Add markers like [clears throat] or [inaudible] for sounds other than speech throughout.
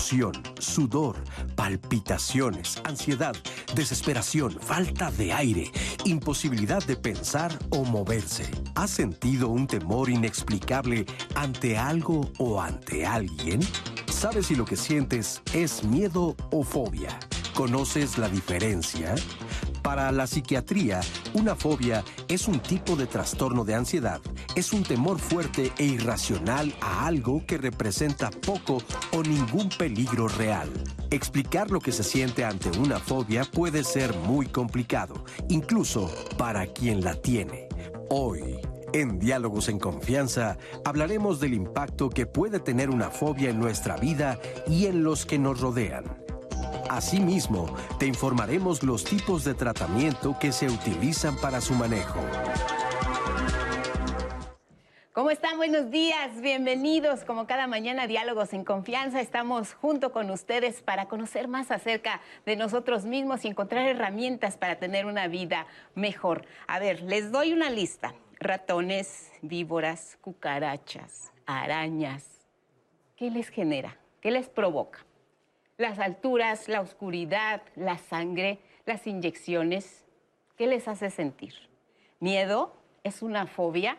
sudor, palpitaciones, ansiedad, desesperación, falta de aire, imposibilidad de pensar o moverse. ¿Has sentido un temor inexplicable ante algo o ante alguien? ¿Sabes si lo que sientes es miedo o fobia? ¿Conoces la diferencia? Para la psiquiatría, una fobia es un tipo de trastorno de ansiedad. Es un temor fuerte e irracional a algo que representa poco o ningún peligro real. Explicar lo que se siente ante una fobia puede ser muy complicado, incluso para quien la tiene. Hoy, en Diálogos en Confianza, hablaremos del impacto que puede tener una fobia en nuestra vida y en los que nos rodean. Asimismo, te informaremos los tipos de tratamiento que se utilizan para su manejo. ¿Cómo están? Buenos días, bienvenidos. Como cada mañana, Diálogos en Confianza, estamos junto con ustedes para conocer más acerca de nosotros mismos y encontrar herramientas para tener una vida mejor. A ver, les doy una lista. Ratones, víboras, cucarachas, arañas. ¿Qué les genera? ¿Qué les provoca? las alturas, la oscuridad, la sangre, las inyecciones. ¿Qué les hace sentir? ¿Miedo? ¿Es una fobia?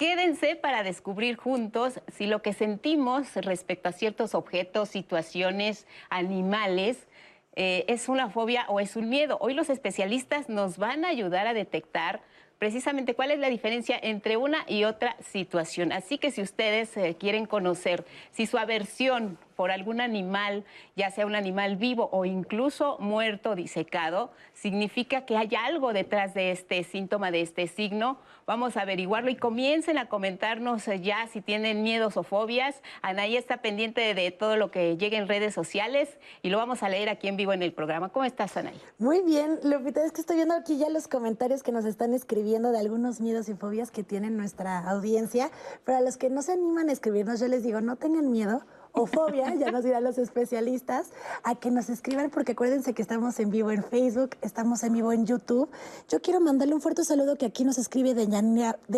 Quédense para descubrir juntos si lo que sentimos respecto a ciertos objetos, situaciones, animales, eh, es una fobia o es un miedo. Hoy los especialistas nos van a ayudar a detectar precisamente cuál es la diferencia entre una y otra situación. Así que si ustedes eh, quieren conocer si su aversión por algún animal, ya sea un animal vivo o incluso muerto, disecado, significa que hay algo detrás de este síntoma, de este signo. Vamos a averiguarlo y comiencen a comentarnos eh, ya si tienen miedos o fobias. Anaí está pendiente de todo lo que llegue en redes sociales y lo vamos a leer aquí en vivo en el programa. ¿Cómo estás, Anaí? Muy bien, Lupita, es que estoy viendo aquí ya los comentarios que nos están escribiendo de algunos miedos y fobias que tiene nuestra audiencia. Para los que no se animan a escribirnos, yo les digo, no tengan miedo o fobia, ya nos dirán los especialistas, a que nos escriban porque acuérdense que estamos en vivo en Facebook, estamos en vivo en YouTube. Yo quiero mandarle un fuerte saludo que aquí nos escribe de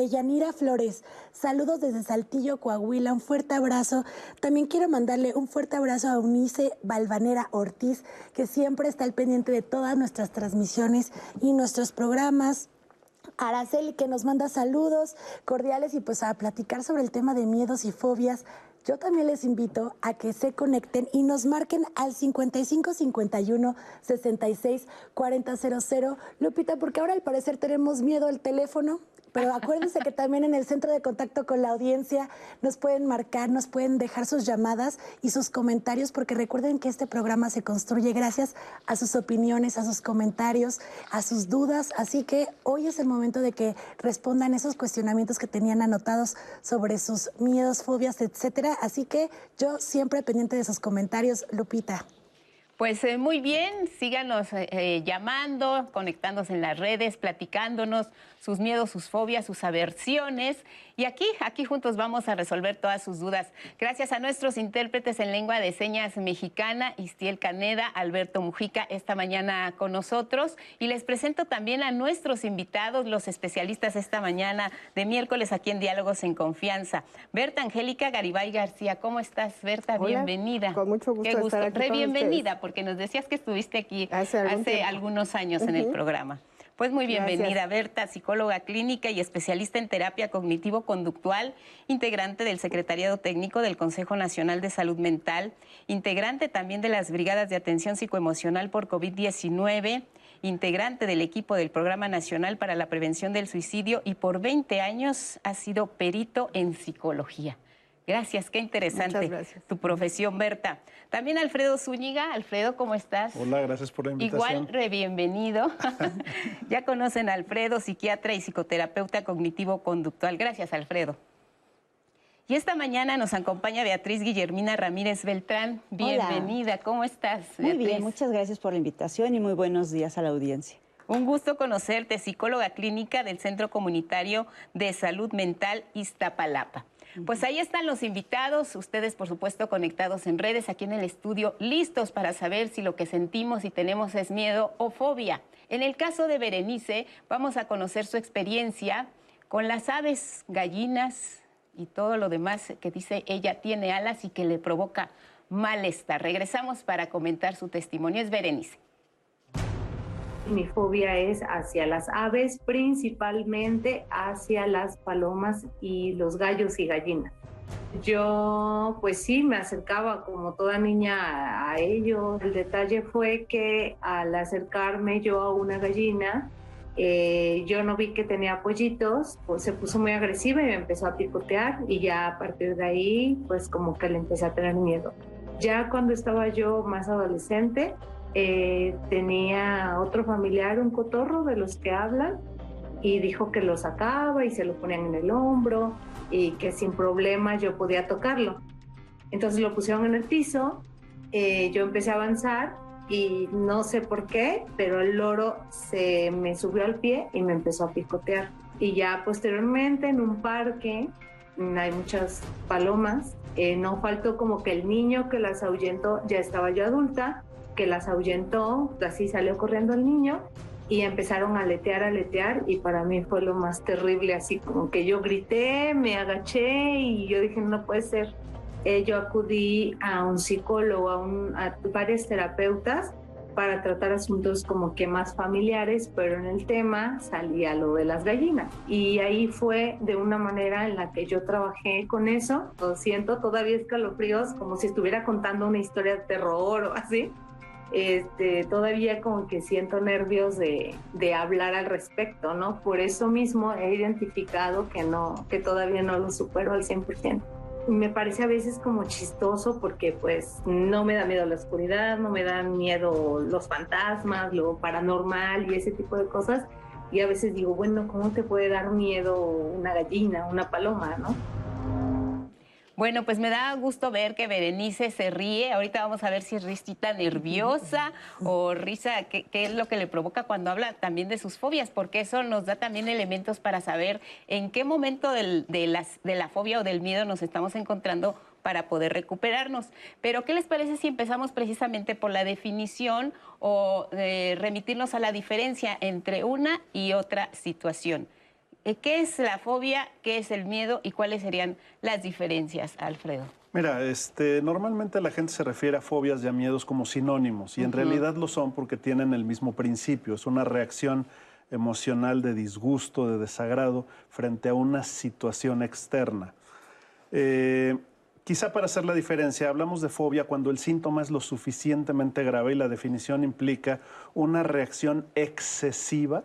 Yanira, Flores. Saludos desde Saltillo, Coahuila, un fuerte abrazo. También quiero mandarle un fuerte abrazo a Unice Balvanera Ortiz, que siempre está al pendiente de todas nuestras transmisiones y nuestros programas. Araceli que nos manda saludos cordiales y pues a platicar sobre el tema de miedos y fobias yo también les invito a que se conecten y nos marquen al 5551 66 4000. Lupita, porque ahora al parecer tenemos miedo al teléfono. Pero acuérdense que también en el centro de contacto con la audiencia nos pueden marcar, nos pueden dejar sus llamadas y sus comentarios, porque recuerden que este programa se construye gracias a sus opiniones, a sus comentarios, a sus dudas. Así que hoy es el momento de que respondan esos cuestionamientos que tenían anotados sobre sus miedos, fobias, etcétera. Así que yo siempre pendiente de sus comentarios, Lupita. Pues eh, muy bien, síganos eh, eh, llamando, conectándose en las redes, platicándonos sus miedos, sus fobias, sus aversiones. Y aquí, aquí juntos vamos a resolver todas sus dudas. Gracias a nuestros intérpretes en lengua de señas mexicana, Istiel Caneda, Alberto Mujica, esta mañana con nosotros. Y les presento también a nuestros invitados, los especialistas esta mañana de miércoles aquí en Diálogos en Confianza. Berta Angélica Garibay García, ¿cómo estás, Berta? bienvenida. Con mucho gusto. Qué gusto. Estar aquí Re bienvenida, porque nos decías que estuviste aquí hace, algunos años en el programa. Pues muy bienvenida, Berta, psicóloga clínica y especialista en terapia cognitivo-conductual, integrante del Secretariado Técnico del Consejo Nacional de Salud Mental, integrante también de las Brigadas de Atención Psicoemocional por COVID-19, integrante del equipo del Programa Nacional para la Prevención del Suicidio y por 20 años ha sido perito en psicología. Gracias, qué interesante tu profesión, Berta. También Alfredo Zúñiga. Alfredo, ¿cómo estás? Hola, gracias por la invitación. Igual, re bienvenido. [laughs] ya conocen a Alfredo, psiquiatra y psicoterapeuta cognitivo-conductual. Gracias, Alfredo. Y esta mañana nos acompaña Beatriz Guillermina Ramírez Beltrán. Bienvenida, ¿cómo estás? Muy bien, muchas gracias por la invitación y muy buenos días a la audiencia. Un gusto conocerte, psicóloga clínica del Centro Comunitario de Salud Mental Iztapalapa. Pues ahí están los invitados, ustedes por supuesto conectados en redes, aquí en el estudio, listos para saber si lo que sentimos y tenemos es miedo o fobia. En el caso de Berenice, vamos a conocer su experiencia con las aves, gallinas y todo lo demás que dice ella tiene alas y que le provoca malestar. Regresamos para comentar su testimonio. Es Berenice. Mi fobia es hacia las aves, principalmente hacia las palomas y los gallos y gallinas. Yo, pues sí, me acercaba como toda niña a ellos. El detalle fue que al acercarme yo a una gallina, eh, yo no vi que tenía pollitos, pues se puso muy agresiva y me empezó a picotear y ya a partir de ahí, pues como que le empecé a tener miedo. Ya cuando estaba yo más adolescente, eh, tenía otro familiar, un cotorro de los que hablan, y dijo que lo sacaba y se lo ponían en el hombro y que sin problema yo podía tocarlo. Entonces lo pusieron en el piso, eh, yo empecé a avanzar y no sé por qué, pero el loro se me subió al pie y me empezó a picotear. Y ya posteriormente en un parque hay muchas palomas, eh, no faltó como que el niño que las ahuyentó, ya estaba yo adulta, que las ahuyentó, así salió corriendo el niño y empezaron a aletear, aletear y para mí fue lo más terrible, así como que yo grité, me agaché y yo dije, no puede ser. Eh, yo acudí a un psicólogo, a, un, a varios terapeutas para tratar asuntos como que más familiares, pero en el tema salía lo de las gallinas. Y ahí fue de una manera en la que yo trabajé con eso. Lo siento, todavía escalofríos, como si estuviera contando una historia de terror o así este, todavía como que siento nervios de, de, hablar al respecto, ¿no? Por eso mismo he identificado que no, que todavía no lo supero al 100%. Me parece a veces como chistoso porque pues no me da miedo la oscuridad, no me dan miedo los fantasmas, lo paranormal y ese tipo de cosas. Y a veces digo, bueno, ¿cómo te puede dar miedo una gallina, una paloma, no? Bueno, pues me da gusto ver que Berenice se ríe. Ahorita vamos a ver si es risita nerviosa [laughs] o risa, qué, es lo que le provoca cuando habla también de sus fobias, porque eso nos da también elementos para saber en qué momento de, las, de la fobia o del miedo nos estamos encontrando para poder recuperarnos. Pero, ¿qué les parece si empezamos precisamente por la definición o remitirnos a la diferencia entre una y otra situación? Eh, ¿Qué es la fobia? ¿Qué es el miedo? ¿Y cuáles serían las diferencias, Alfredo? Mira, este, normalmente la gente se refiere a fobias y a miedos como sinónimos, y en realidad lo son porque tienen el mismo principio, es una reacción emocional de disgusto, de desagrado frente a una situación externa. Eh, quizá para hacer la diferencia, hablamos de fobia cuando el síntoma es lo suficientemente grave y la definición implica una reacción excesiva,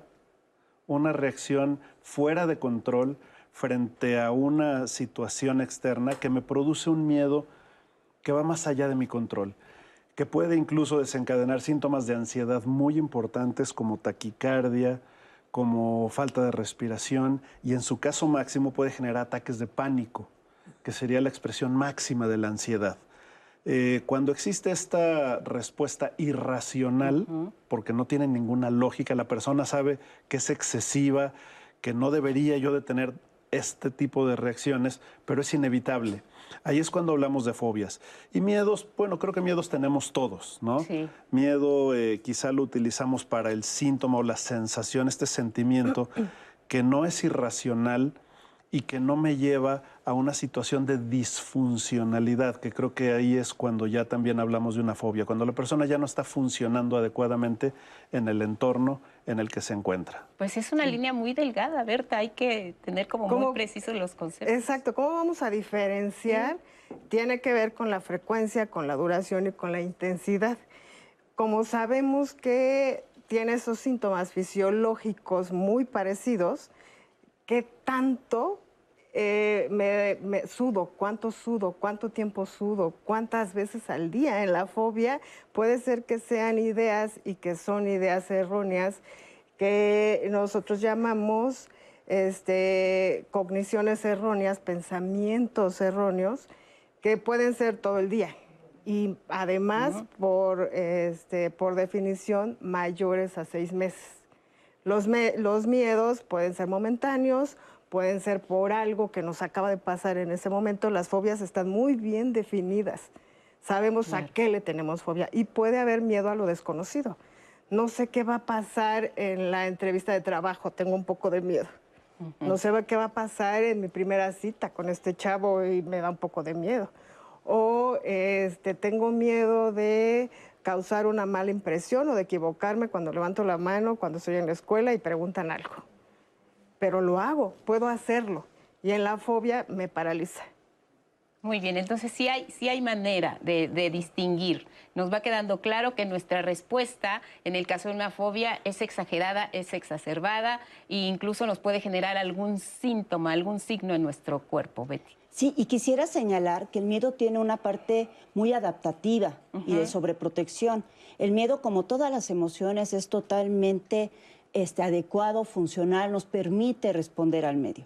una reacción fuera de control frente a una situación externa que me produce un miedo que va más allá de mi control, que puede incluso desencadenar síntomas de ansiedad muy importantes como taquicardia, como falta de respiración y en su caso máximo puede generar ataques de pánico, que sería la expresión máxima de la ansiedad. Eh, cuando existe esta respuesta irracional, porque no tiene ninguna lógica, la persona sabe que es excesiva, que no debería yo de tener este tipo de reacciones, pero es inevitable. Ahí es cuando hablamos de fobias. Y miedos, bueno, creo que miedos tenemos todos, ¿no? Sí. Miedo eh, quizá lo utilizamos para el síntoma o la sensación, este sentimiento [clears throat] que no es irracional, y que no me lleva a una situación de disfuncionalidad, que creo que ahí es cuando ya también hablamos de una fobia, cuando la persona ya no está funcionando adecuadamente en el entorno en el que se encuentra. Pues es una línea muy delgada, Berta, hay que tener como muy precisos los conceptos. Exacto, ¿cómo vamos a diferenciar? Tiene que ver con la frecuencia, con la duración y con la intensidad. Como sabemos que tiene esos síntomas fisiológicos muy parecidos, qué tanto eh, me, sudo, cuánto sudo, cuánto tiempo sudo, cuántas veces al día en la fobia. Puede ser que sean ideas y que son ideas erróneas que nosotros llamamos este, cogniciones erróneas, pensamientos erróneos, que pueden ser todo el día. Y además, por, este, por definición, mayores a seis meses. Los, los miedos pueden ser momentáneos, pueden ser por algo que nos acaba de pasar en ese momento. Las fobias están muy bien definidas. Sabemos a qué le tenemos fobia y puede haber miedo a lo desconocido. No sé qué va a pasar en la entrevista de trabajo, tengo un poco de miedo. No sé qué va a pasar en mi primera cita con este chavo y me da un poco de miedo. o este, tengo miedo de causar una mala impresión o de equivocarme cuando levanto la mano, cuando estoy en la escuela y preguntan algo. Pero lo hago, puedo hacerlo. Y en la fobia me paraliza. Muy bien, entonces sí hay, sí hay manera de, de, distinguir. Nos va quedando claro que nuestra respuesta en el caso de una fobia es exagerada, es exacerbada e incluso nos puede generar algún síntoma, algún signo en nuestro cuerpo, Betty. Sí, y quisiera señalar que el miedo tiene una parte muy adaptativa y de sobreprotección. El miedo, como todas las emociones, es totalmente este, adecuado, funcional, nos permite responder al medio.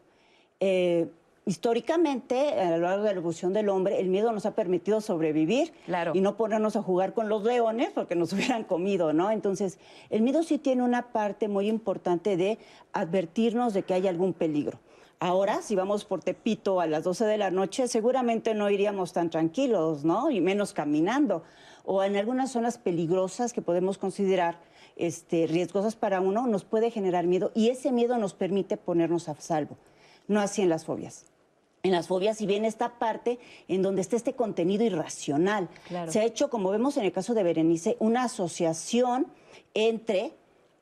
Eh, históricamente, a lo largo de la evolución del hombre, el miedo nos ha permitido sobrevivir y no ponernos a jugar con los leones porque nos [laughs] hubieran comido, ¿no? Entonces, el miedo sí tiene una parte muy importante de advertirnos de que hay algún peligro. Ahora, si vamos por Tepito a las 12 de la noche, seguramente no iríamos tan tranquilos, ¿no? Y menos caminando. O en algunas zonas peligrosas que podemos considerar este, riesgosas para uno, nos puede generar miedo y ese miedo nos permite ponernos a salvo. No así en las fobias. En las fobias, si bien esta parte en donde está este contenido irracional, se ha hecho, como vemos en el caso de Berenice, una asociación entre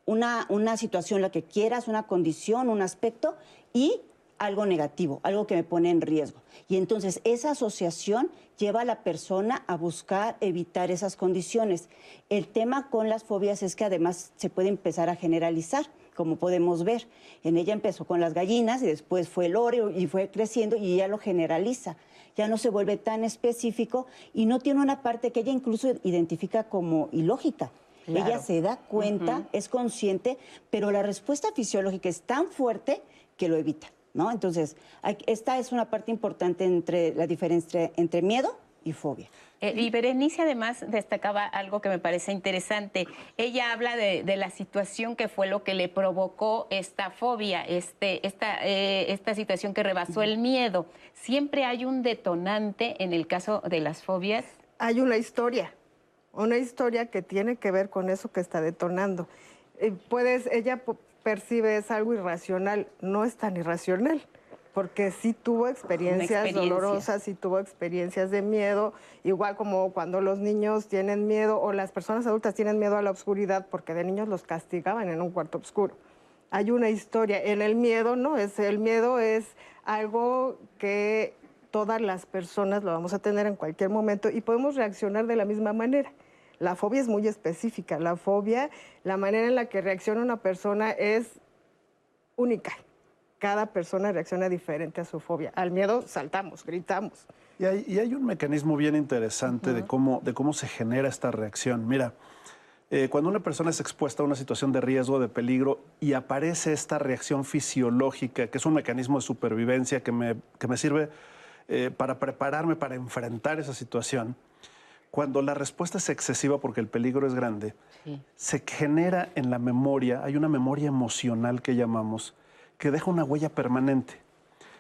una, una situación, la que quieras, una condición, un aspecto, y algo negativo, algo que me pone en riesgo. Y entonces esa asociación lleva a la persona a buscar evitar esas condiciones. El tema con las fobias es que además se puede empezar a generalizar, como podemos ver. En ella empezó con las gallinas y después fue el oro y fue creciendo y ella lo generaliza. Ya no se vuelve tan específico y no tiene una parte que ella incluso identifica como ilógica. Ella se da cuenta, es consciente, pero la respuesta fisiológica es tan fuerte que lo evita. ¿No? Entonces, esta es una parte importante entre la diferencia entre miedo y fobia. Eh, y Berenice además destacaba algo que me parece interesante. Ella habla de, la situación que fue lo que le provocó esta fobia, este, esta, eh, esta situación que rebasó el miedo. ¿Siempre hay un detonante en el caso de las fobias? Hay una historia, una historia que tiene que ver con eso que está detonando. Eh, puedes, ella percibes algo irracional, no es tan irracional, porque sí tuvo experiencias dolorosas, sí tuvo experiencias de miedo, igual como cuando los niños tienen miedo o las personas adultas tienen miedo a la oscuridad porque de niños los castigaban en un cuarto oscuro. Hay una historia, en el miedo no, es el miedo es algo que todas las personas lo vamos a tener en cualquier momento y podemos reaccionar de la misma manera. La fobia es muy específica. La fobia, la manera en la que reacciona una persona es única. Cada persona reacciona diferente a su fobia. Al miedo saltamos, gritamos. Y hay, un mecanismo bien interesante de, cómo, de cómo se genera esta reacción. Mira, eh, cuando una persona es expuesta a una situación de riesgo, de peligro, y aparece esta reacción fisiológica, que es un mecanismo de supervivencia que me, que me sirve eh, para prepararme para enfrentar esa situación, cuando la respuesta es excesiva porque el peligro es grande, se genera en la memoria, hay una memoria emocional que llamamos, que deja una huella permanente.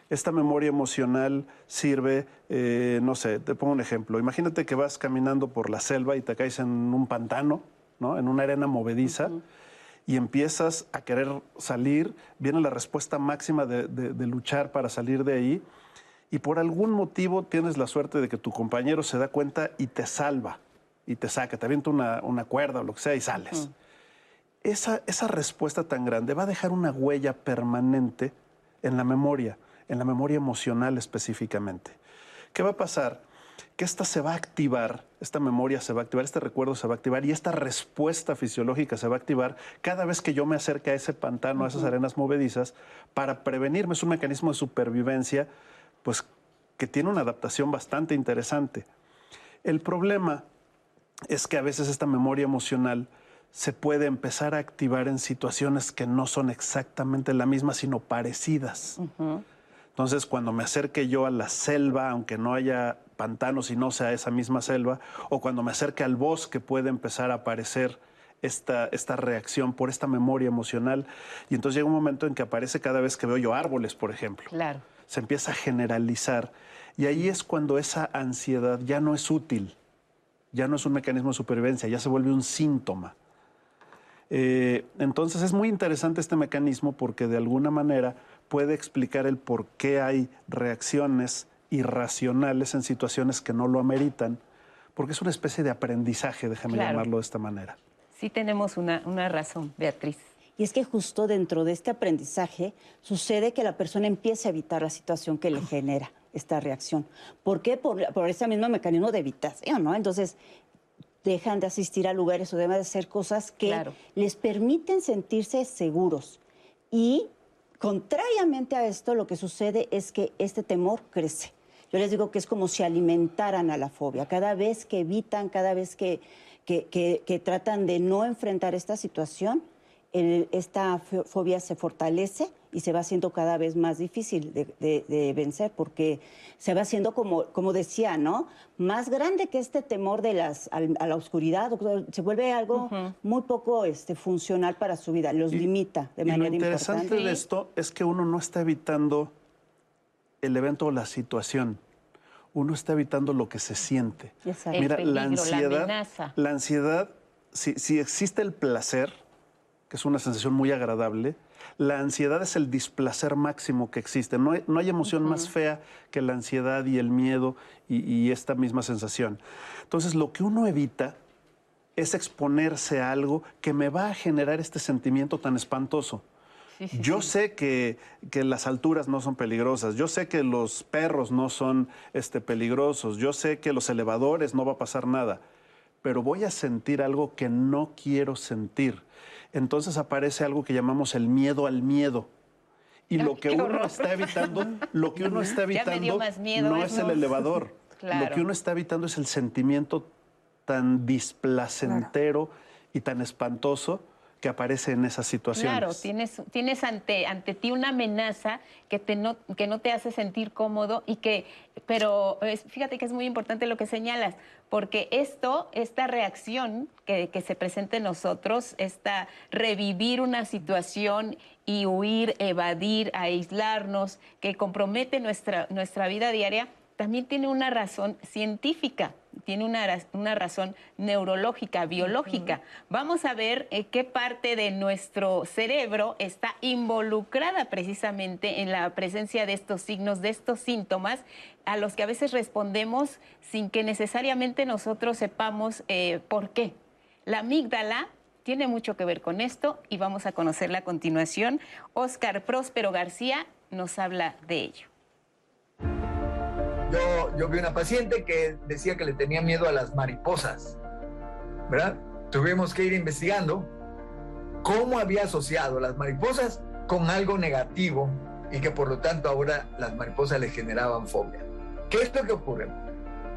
Esta memoria emocional sirve, eh, no sé, te pongo un ejemplo. Imagínate que vas caminando por la selva y te caes en un pantano, ¿no? en una arena movediza, y empiezas a querer salir, viene la respuesta máxima de luchar para salir de ahí y por algún motivo tienes la suerte de que tu compañero se da cuenta y te salva y te saca, te avienta una, una cuerda o lo que sea y sales. esa, esa respuesta tan grande va a dejar una huella permanente en la memoria, en la memoria emocional específicamente. ¿Qué va a pasar? Que esta se va a activar, esta memoria se va a activar, este recuerdo se va a activar y esta respuesta fisiológica se va a activar cada vez que yo me acerque a ese pantano, a esas arenas movedizas, para prevenirme. Es un mecanismo de supervivencia pues que tiene una adaptación bastante interesante. El problema es que a veces esta memoria emocional se puede empezar a activar en situaciones que no son exactamente la misma, sino parecidas. Entonces, cuando me acerque yo a la selva, aunque no haya pantanos y no sea esa misma selva, o cuando me acerque al bosque, puede empezar a aparecer esta, esta reacción por esta memoria emocional. Y entonces llega un momento en que aparece cada vez que veo yo árboles, por ejemplo. Claro se empieza a generalizar. Y ahí es cuando esa ansiedad ya no es útil, ya no es un mecanismo de supervivencia, ya se vuelve un síntoma. Eh, entonces es muy interesante este mecanismo porque de alguna manera puede explicar el por qué hay reacciones irracionales en situaciones que no lo ameritan, porque es una especie de aprendizaje, déjame llamarlo de esta manera. Sí tenemos una, una razón, Beatriz. Y es que justo dentro de este aprendizaje sucede que la persona empieza a evitar la situación que le genera esta reacción. ¿Por qué? Por, ese mismo mecanismo de evitación, ¿no? Entonces, dejan de asistir a lugares o dejan de hacer cosas que les permiten sentirse seguros. Y contrariamente a esto, lo que sucede es que este temor crece. Yo les digo que es como si alimentaran a la fobia. Cada vez que evitan, cada vez que, que tratan de no enfrentar esta situación, esta fobia se fortalece y se va haciendo cada vez más difícil de, vencer porque se va haciendo como, como decía, ¿no? Más grande que este temor de las, a, la oscuridad, se vuelve algo muy poco este, funcional para su vida, los limita de manera importante. Lo interesante de esto es que uno no está evitando el evento o la situación, uno está evitando lo que se siente. Mira, la ansiedad, la, ansiedad, si, si existe el placer, que es una sensación muy agradable. La ansiedad es el displacer máximo que existe. No hay, no hay emoción más fea que la ansiedad y el miedo y, esta misma sensación. Entonces, lo que uno evita es exponerse a algo que me va a generar este sentimiento tan espantoso. yo sé que, que, las alturas no son peligrosas, yo sé que los perros no son este, peligrosos, yo sé que los elevadores no va a pasar nada, pero voy a sentir algo que no quiero sentir entonces aparece algo que llamamos el miedo al miedo. Y lo que uno está evitando, lo que uno está evitando no es el elevador. [laughs] Lo que uno está evitando es el sentimiento tan displacentero y tan espantoso que aparece en esas situaciones. Claro, tienes, tienes ante, ante ti una amenaza que, te no, que no te hace sentir cómodo y que, pero fíjate que es muy importante lo que señalas, porque esto, esta reacción que, se presenta en nosotros, esta revivir una situación y huir, evadir, aislarnos, que compromete nuestra, nuestra vida diaria, también tiene una razón científica, tiene una, una razón neurológica, biológica. Vamos a ver eh, qué parte de nuestro cerebro está involucrada precisamente en la presencia de estos signos, de estos síntomas, a los que a veces respondemos sin que necesariamente nosotros sepamos eh, por qué. La amígdala tiene mucho que ver con esto y vamos a conocerla a continuación. Oscar Próspero García nos habla de ello yo, yo vi una paciente que decía que le tenía miedo a las mariposas, ¿verdad? Tuvimos que ir investigando cómo había asociado las mariposas con algo negativo y que por lo tanto ahora las mariposas le generaban fobia. ¿Qué es lo que ocurre?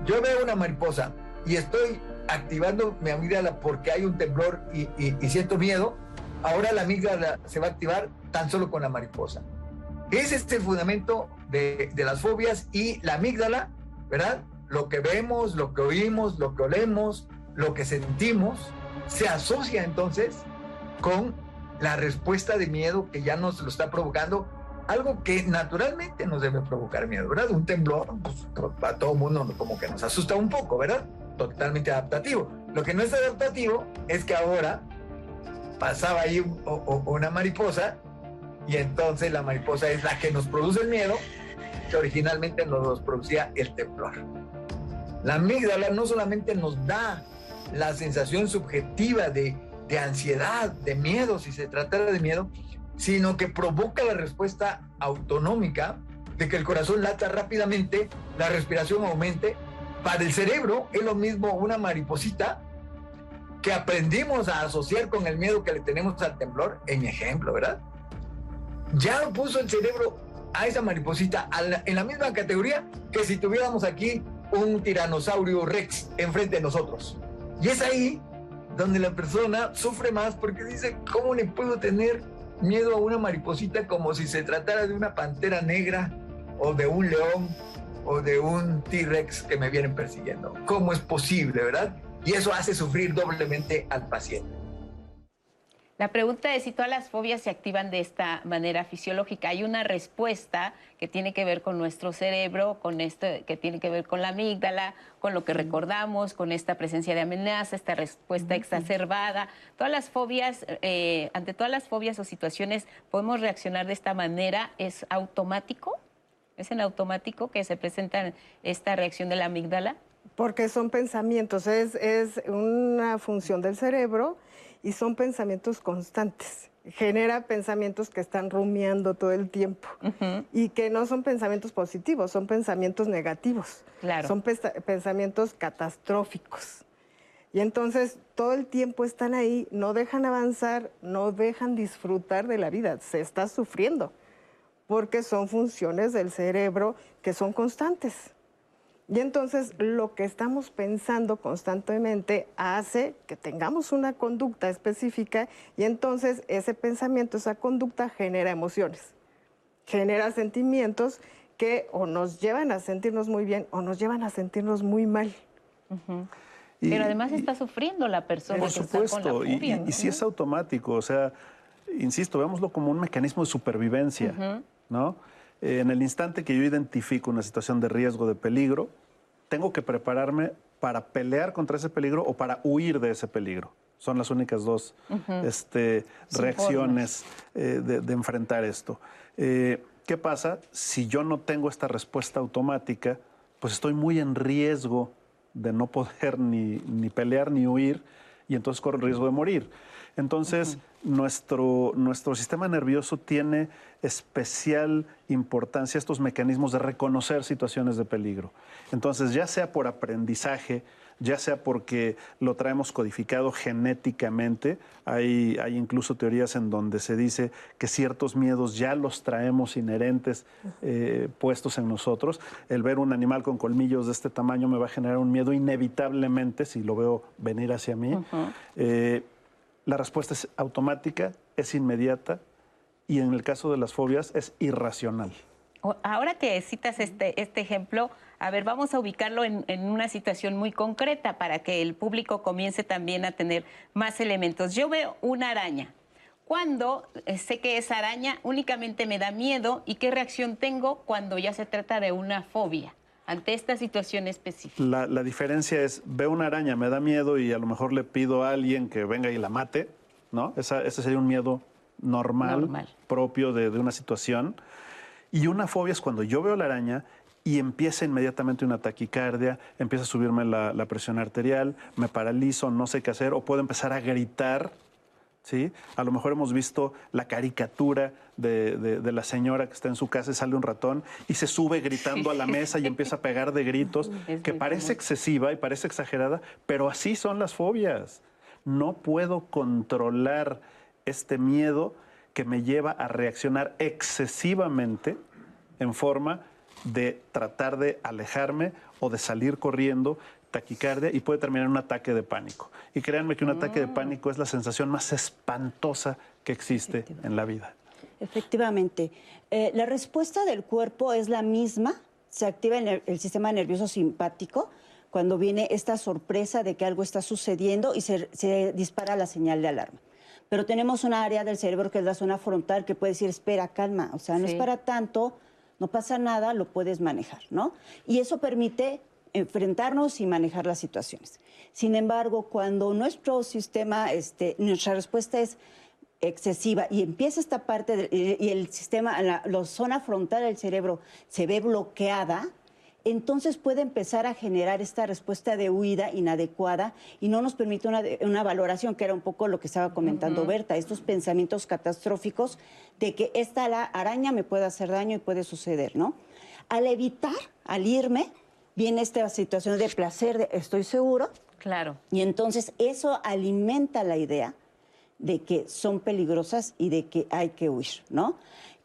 Yo veo una mariposa y estoy activando mi amígdala porque hay un temblor y, siento miedo, ahora la amígdala se va a activar tan solo con la mariposa. Ese es el fundamento de, las fobias y la amígdala, ¿verdad? Lo que vemos, lo que oímos, lo que olemos, lo que sentimos, se asocia entonces con la respuesta de miedo que ya nos lo está provocando, algo que naturalmente nos debe provocar miedo, ¿verdad? Un temblor, pues, a todo mundo como que nos asusta un poco, ¿verdad? Totalmente adaptativo. Lo que no es adaptativo es que ahora pasaba ahí una mariposa y entonces la mariposa es la que nos produce el miedo, que originalmente nos producía el temblor. La amígdala no solamente nos da la sensación subjetiva de, de ansiedad, de miedo, si se tratara de miedo, sino que provoca la respuesta autonómica de que el corazón lata rápidamente, la respiración aumente. Para el cerebro es lo mismo una mariposita que aprendimos a asociar con el miedo que le tenemos al temblor, en ejemplo, ¿verdad? ya puso el cerebro a esa mariposita en la misma categoría que si tuviéramos aquí un tiranosaurio rex enfrente de nosotros. Y es ahí donde la persona sufre más porque dice, ¿cómo le puedo tener miedo a una mariposita como si se tratara de una pantera negra o de un león o de un T-Rex que me vienen persiguiendo? ¿Cómo es posible, verdad? Y eso hace sufrir doblemente al paciente. La pregunta es si todas las fobias se activan de esta manera fisiológica. Hay una respuesta que tiene que ver con nuestro cerebro, con esto que tiene que ver con la amígdala, con lo que recordamos, con esta presencia de amenaza, esta respuesta exacerbada. Todas las fobias, eh, ante todas las fobias o situaciones, podemos reaccionar de esta manera. ¿Es automático? ¿Es en automático que se presenta esta reacción de la amígdala? Porque son pensamientos, es, es una función del cerebro y son pensamientos constantes. Genera pensamientos que están rumiando todo el tiempo y que no son pensamientos positivos, son pensamientos negativos. Claro. Son pensamientos catastróficos. Y entonces todo el tiempo están ahí, no dejan avanzar, no dejan disfrutar de la vida, se está sufriendo, porque son funciones del cerebro que son constantes. Y entonces lo que estamos pensando constantemente hace que tengamos una conducta específica y entonces ese pensamiento, esa conducta genera emociones, genera sentimientos que o nos llevan a sentirnos muy bien o nos llevan a sentirnos muy mal. Pero además está sufriendo la persona. Por supuesto, y, si es automático, o sea, insisto, veámoslo como un mecanismo de supervivencia, ¿no? en el instante que yo identifico una situación de riesgo, de peligro, tengo que prepararme para pelear contra ese peligro o para huir de ese peligro. Son las únicas dos este, reacciones eh, de, enfrentar esto. Eh, ¿Qué pasa si yo no tengo esta respuesta automática? Pues estoy muy en riesgo de no poder [laughs] ni, ni pelear ni huir y entonces corro el riesgo de morir. Entonces, nuestro, nuestro sistema nervioso tiene especial importancia estos mecanismos de reconocer situaciones de peligro. Entonces, ya sea por aprendizaje, ya sea porque lo traemos codificado genéticamente, hay, hay, incluso teorías en donde se dice que ciertos miedos ya los traemos inherentes eh, puestos en nosotros. El ver un animal con colmillos de este tamaño me va a generar un miedo inevitablemente si lo veo venir hacia mí la respuesta es automática, es inmediata y en el caso de las fobias es irracional. Ahora que citas este, este ejemplo, a ver, vamos a ubicarlo en, una situación muy concreta para que el público comience también a tener más elementos. Yo veo una araña. Cuando eh, sé que esa araña únicamente me da miedo y qué reacción tengo cuando ya se trata de una fobia ante esta situación específica? La, diferencia es, veo una araña, me da miedo y a lo mejor le pido a alguien que venga y la mate, ¿no? ese sería un miedo normal, propio de, una situación. Y una fobia es cuando yo veo la araña y empieza inmediatamente una taquicardia, empieza a subirme la, la presión arterial, me paralizo, no sé qué hacer, o puedo empezar a gritar ¿sí? A lo mejor hemos visto la caricatura de, la señora que está en su casa y sale un ratón y se sube gritando a la mesa y empieza a pegar de gritos, [laughs] que parece excesiva y parece exagerada, pero así son las fobias. No puedo controlar este miedo que me lleva a reaccionar excesivamente en forma de tratar de alejarme o de salir corriendo taquicardia y puede terminar en un ataque de pánico. Y créanme que un ataque de mm. pánico es la sensación más espantosa que existe en la vida. Efectivamente. Eh, la respuesta del cuerpo es la misma, se activa el, el, sistema nervioso simpático cuando viene esta sorpresa de que algo está sucediendo y se, dispara la señal de alarma. Pero tenemos una área del cerebro que es la zona frontal que puede decir, espera, calma, o sea, no es para tanto, no pasa nada, lo puedes manejar, ¿no? Y eso permite enfrentarnos y manejar las situaciones. Sin embargo, cuando nuestro sistema, este, nuestra respuesta es excesiva y empieza esta parte y el sistema, la, zona frontal del cerebro se ve bloqueada, entonces puede empezar a generar esta respuesta de huida inadecuada y no nos permite una, valoración, que era un poco lo que estaba comentando Berta, estos pensamientos catastróficos de que esta araña me puede hacer daño y puede suceder, ¿no? Al evitar, al irme, viene esta situación de placer, de estoy seguro. Claro. Y entonces eso alimenta la idea de que son peligrosas y de que hay que huir, ¿no?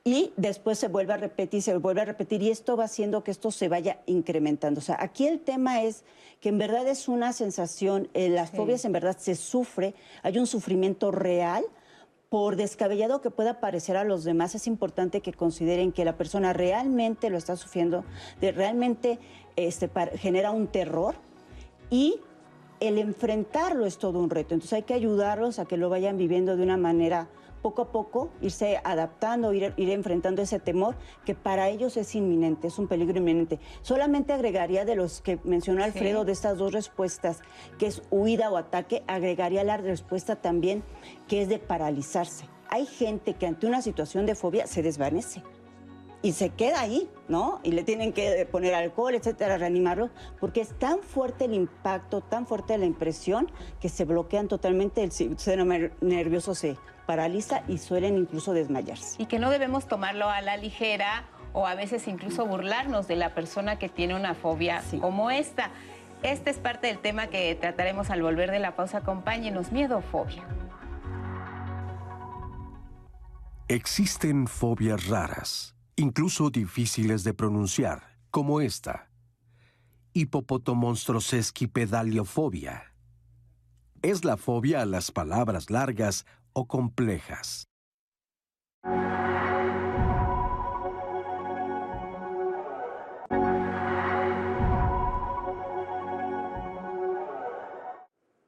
Y después se vuelve a repetir, se vuelve a repetir y esto va haciendo que esto se vaya incrementando. O sea, aquí el tema es que en verdad es una sensación, eh, las fobias en verdad se sufre, hay un sufrimiento real, por descabellado que pueda parecer a los demás, es importante que consideren que la persona realmente lo está sufriendo, de realmente este, genera un terror y el enfrentarlo es todo un reto. Entonces hay que ayudarlos a que lo vayan viviendo de una manera poco a poco, irse adaptando, ir, ir, enfrentando ese temor que para ellos es inminente, es un peligro inminente. Solamente agregaría de los que mencionó Alfredo, de estas dos respuestas, que es huida o ataque, agregaría la respuesta también que es de paralizarse. Hay gente que ante una situación de fobia se desvanece y se queda ahí, ¿no? Y le tienen que poner alcohol, etcétera, reanimarlo, porque es tan fuerte el impacto, tan fuerte la impresión, que se bloquean totalmente, el sistema nervioso se paraliza y suelen incluso desmayarse. Y que no debemos tomarlo a la ligera o a veces incluso burlarnos de la persona que tiene una fobia como esta. Este es parte del tema que trataremos al volver de la pausa. Acompáñenos, miedo o fobia. Existen fobias raras, incluso difíciles de pronunciar, como esta. Hipopotomonstrosesquipedaliofobia. Es la fobia a las palabras largas o complejas.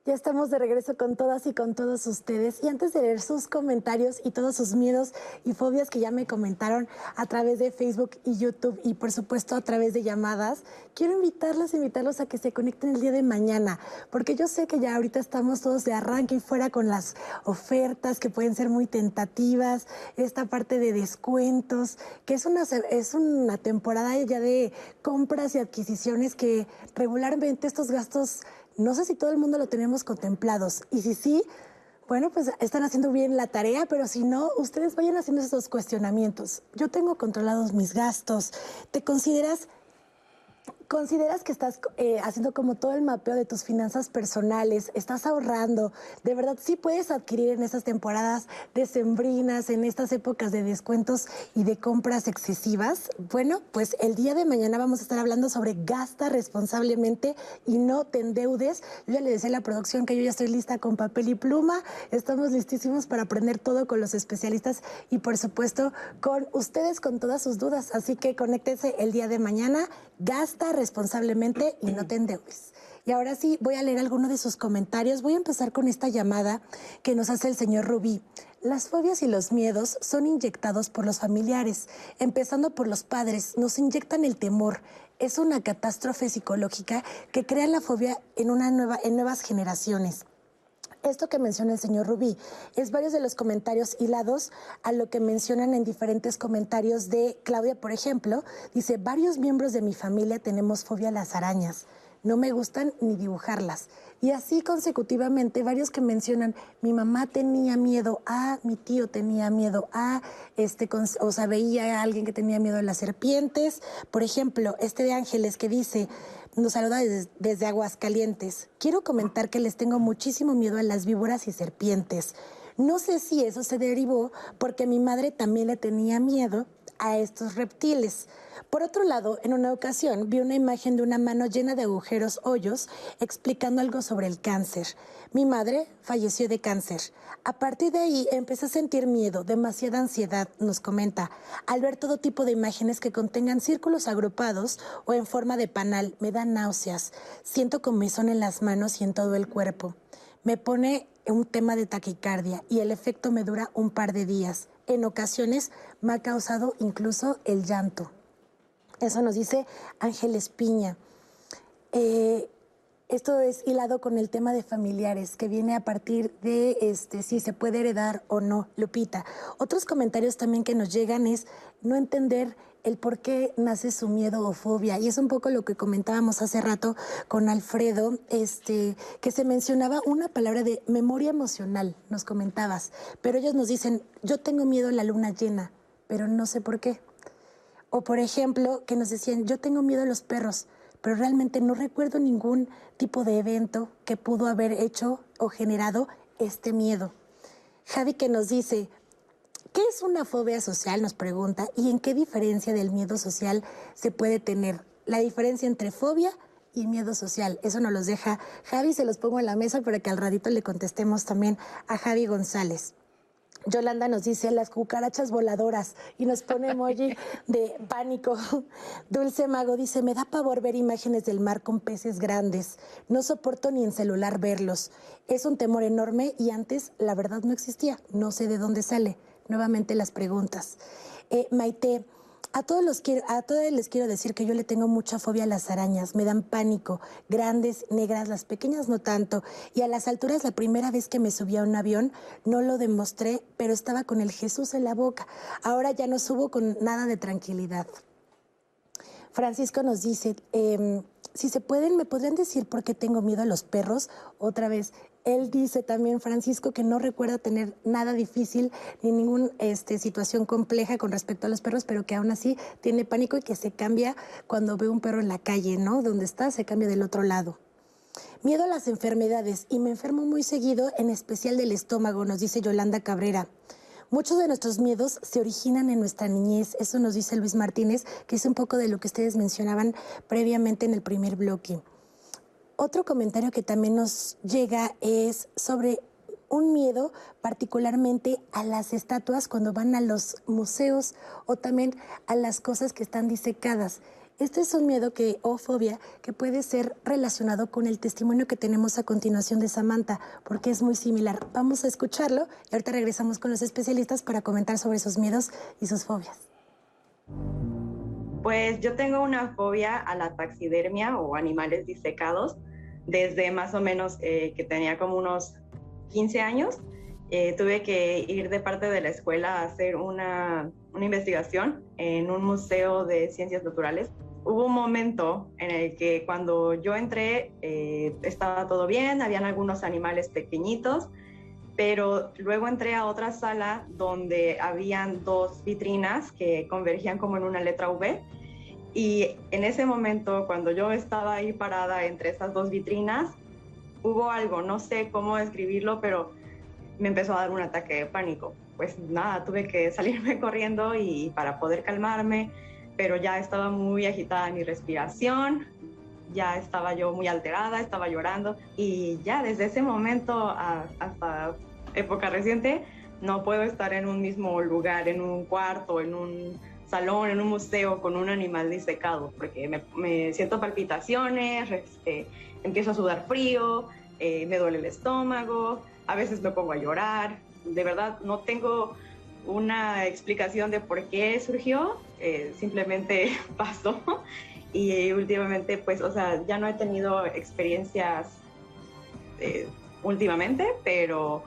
Ya estamos de regreso con todas y con todos ustedes. Y antes de leer sus comentarios y todos sus miedos y fobias que ya me comentaron a través de Facebook y YouTube y por supuesto a través de llamadas, quiero invitarlas, invitarlos a que se conecten el día de mañana, porque yo sé que ya ahorita estamos todos de arranque y fuera con las ofertas que pueden ser muy tentativas, esta parte de descuentos, que es una, es una temporada ya de compras y adquisiciones que regularmente estos gastos no sé si todo el mundo lo tenemos contemplados. Y si sí, bueno, pues están haciendo bien la tarea, pero si no, ustedes vayan haciendo esos cuestionamientos. Yo tengo controlados mis gastos. ¿Te consideras ¿Consideras que estás eh, haciendo como todo el mapeo de tus finanzas personales? ¿Estás ahorrando? ¿De verdad sí puedes adquirir en esas temporadas decembrinas, en estas épocas de descuentos y de compras excesivas? Bueno, pues el día de mañana vamos a estar hablando sobre gasta responsablemente y no te endeudes. Yo ya le decía a la producción que yo ya estoy lista con papel y pluma. Estamos listísimos para aprender todo con los especialistas y por supuesto con ustedes con todas sus dudas. Así que conéctense el día de mañana. Gasta responsablemente y no te endeudes. Y ahora sí, voy a leer algunos de sus comentarios. Voy a empezar con esta llamada que nos hace el señor Rubí. Las fobias y los miedos son inyectados por los familiares, empezando por los padres, nos inyectan el temor. Es una catástrofe psicológica que crea la fobia en, una nueva, en nuevas generaciones esto que menciona el señor Rubí es varios de los comentarios hilados a lo que mencionan en diferentes comentarios de Claudia, por ejemplo. Dice, varios miembros de mi familia tenemos fobia a las arañas. No me gustan ni dibujarlas. Y así consecutivamente, varios que mencionan, mi mamá tenía miedo a, mi tío tenía miedo a, este, o sea, veía a alguien que tenía miedo a las serpientes. Por ejemplo, este de Ángeles que dice, nos saluda desde, desde Aguascalientes. Quiero comentar que les tengo muchísimo miedo a las víboras y serpientes. No sé si eso se derivó porque mi madre también le tenía miedo a estos reptiles. Por otro lado, en una ocasión vi una imagen de una mano llena de agujeros, hoyos, explicando algo sobre el cáncer. Mi madre falleció de cáncer. A partir de ahí empecé a sentir miedo, demasiada ansiedad, nos comenta. Al ver todo tipo de imágenes que contengan círculos agrupados o en forma de panal, me da náuseas. Siento comezón en las manos y en todo el cuerpo. Me pone un tema de taquicardia y el efecto me dura un par de días. En ocasiones me ha causado incluso el llanto. Eso nos dice Ángel Espiña. Eh, esto es hilado con el tema de familiares, que viene a partir de este, si se puede heredar o no, Lupita. Otros comentarios también que nos llegan es no entender el por qué nace su miedo o fobia. Y es un poco lo que comentábamos hace rato con Alfredo, este, que se mencionaba una palabra de memoria emocional, nos comentabas. Pero ellos nos dicen, yo tengo miedo a la luna llena, pero no sé por qué. O por ejemplo, que nos decían, yo tengo miedo a los perros, pero realmente no recuerdo ningún tipo de evento que pudo haber hecho o generado este miedo. Javi que nos dice, ¿qué es una fobia social? Nos pregunta, ¿y en qué diferencia del miedo social se puede tener? La diferencia entre fobia y miedo social. Eso nos los deja Javi, se los pongo en la mesa para que al radito le contestemos también a Javi González. Yolanda nos dice las cucarachas voladoras y nos pone emoji [laughs] de pánico. Dulce Mago dice, me da pavor ver imágenes del mar con peces grandes. No soporto ni en celular verlos. Es un temor enorme y antes la verdad no existía. No sé de dónde sale. Nuevamente las preguntas. Eh, Maite, a todos, los quiero, a todos les quiero decir que yo le tengo mucha fobia a las arañas, me dan pánico, grandes, negras, las pequeñas no tanto. Y a las alturas, la primera vez que me subí a un avión, no lo demostré, pero estaba con el Jesús en la boca. Ahora ya no subo con nada de tranquilidad. Francisco nos dice, em, si se pueden, ¿me podrían decir por qué tengo miedo a los perros? Otra vez, él dice también, Francisco, que no recuerda tener nada difícil ni ninguna este, situación compleja con respecto a los perros, pero que aún así tiene pánico y que se cambia cuando ve un perro en la calle, ¿no? Donde está, se cambia del otro lado. Miedo a las enfermedades y me enfermo muy seguido, en especial del estómago, nos dice Yolanda Cabrera. Muchos de nuestros miedos se originan en nuestra niñez, eso nos dice Luis Martínez, que es un poco de lo que ustedes mencionaban previamente en el primer bloque. Otro comentario que también nos llega es sobre un miedo particularmente a las estatuas cuando van a los museos o también a las cosas que están disecadas. Este es un miedo que, o fobia que puede ser relacionado con el testimonio que tenemos a continuación de Samantha, porque es muy similar. Vamos a escucharlo y ahorita regresamos con los especialistas para comentar sobre sus miedos y sus fobias. Pues yo tengo una fobia a la taxidermia o animales disecados desde más o menos eh, que tenía como unos 15 años. Eh, tuve que ir de parte de la escuela a hacer una, investigación en un museo de ciencias naturales. Hubo un momento en el que cuando yo entré eh, estaba todo bien, habían algunos animales pequeñitos, pero luego entré a otra sala donde habían dos vitrinas que convergían como en una letra V y en ese momento, cuando yo estaba ahí parada entre esas dos vitrinas, hubo algo, no sé cómo describirlo, pero me empezó a dar un ataque de pánico. Pues nada, tuve que [laughs] salirme corriendo y para poder calmarme, pero ya estaba muy agitada mi respiración, ya estaba yo muy alterada, estaba llorando y ya desde ese momento hasta época reciente no puedo estar en un mismo lugar, en un cuarto, en un salón, en un museo con un animal disecado, porque me, siento palpitaciones, este, empiezo a sudar frío, eh, me duele el estómago, a veces me pongo a llorar. De verdad, no tengo una explicación de por qué surgió, eh, simplemente [laughs] pasó. Y últimamente, pues, o sea, ya no he tenido experiencias eh, últimamente, pero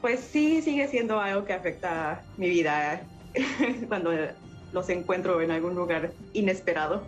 pues sí sigue siendo algo que afecta mi vida [laughs] cuando los encuentro en algún lugar inesperado.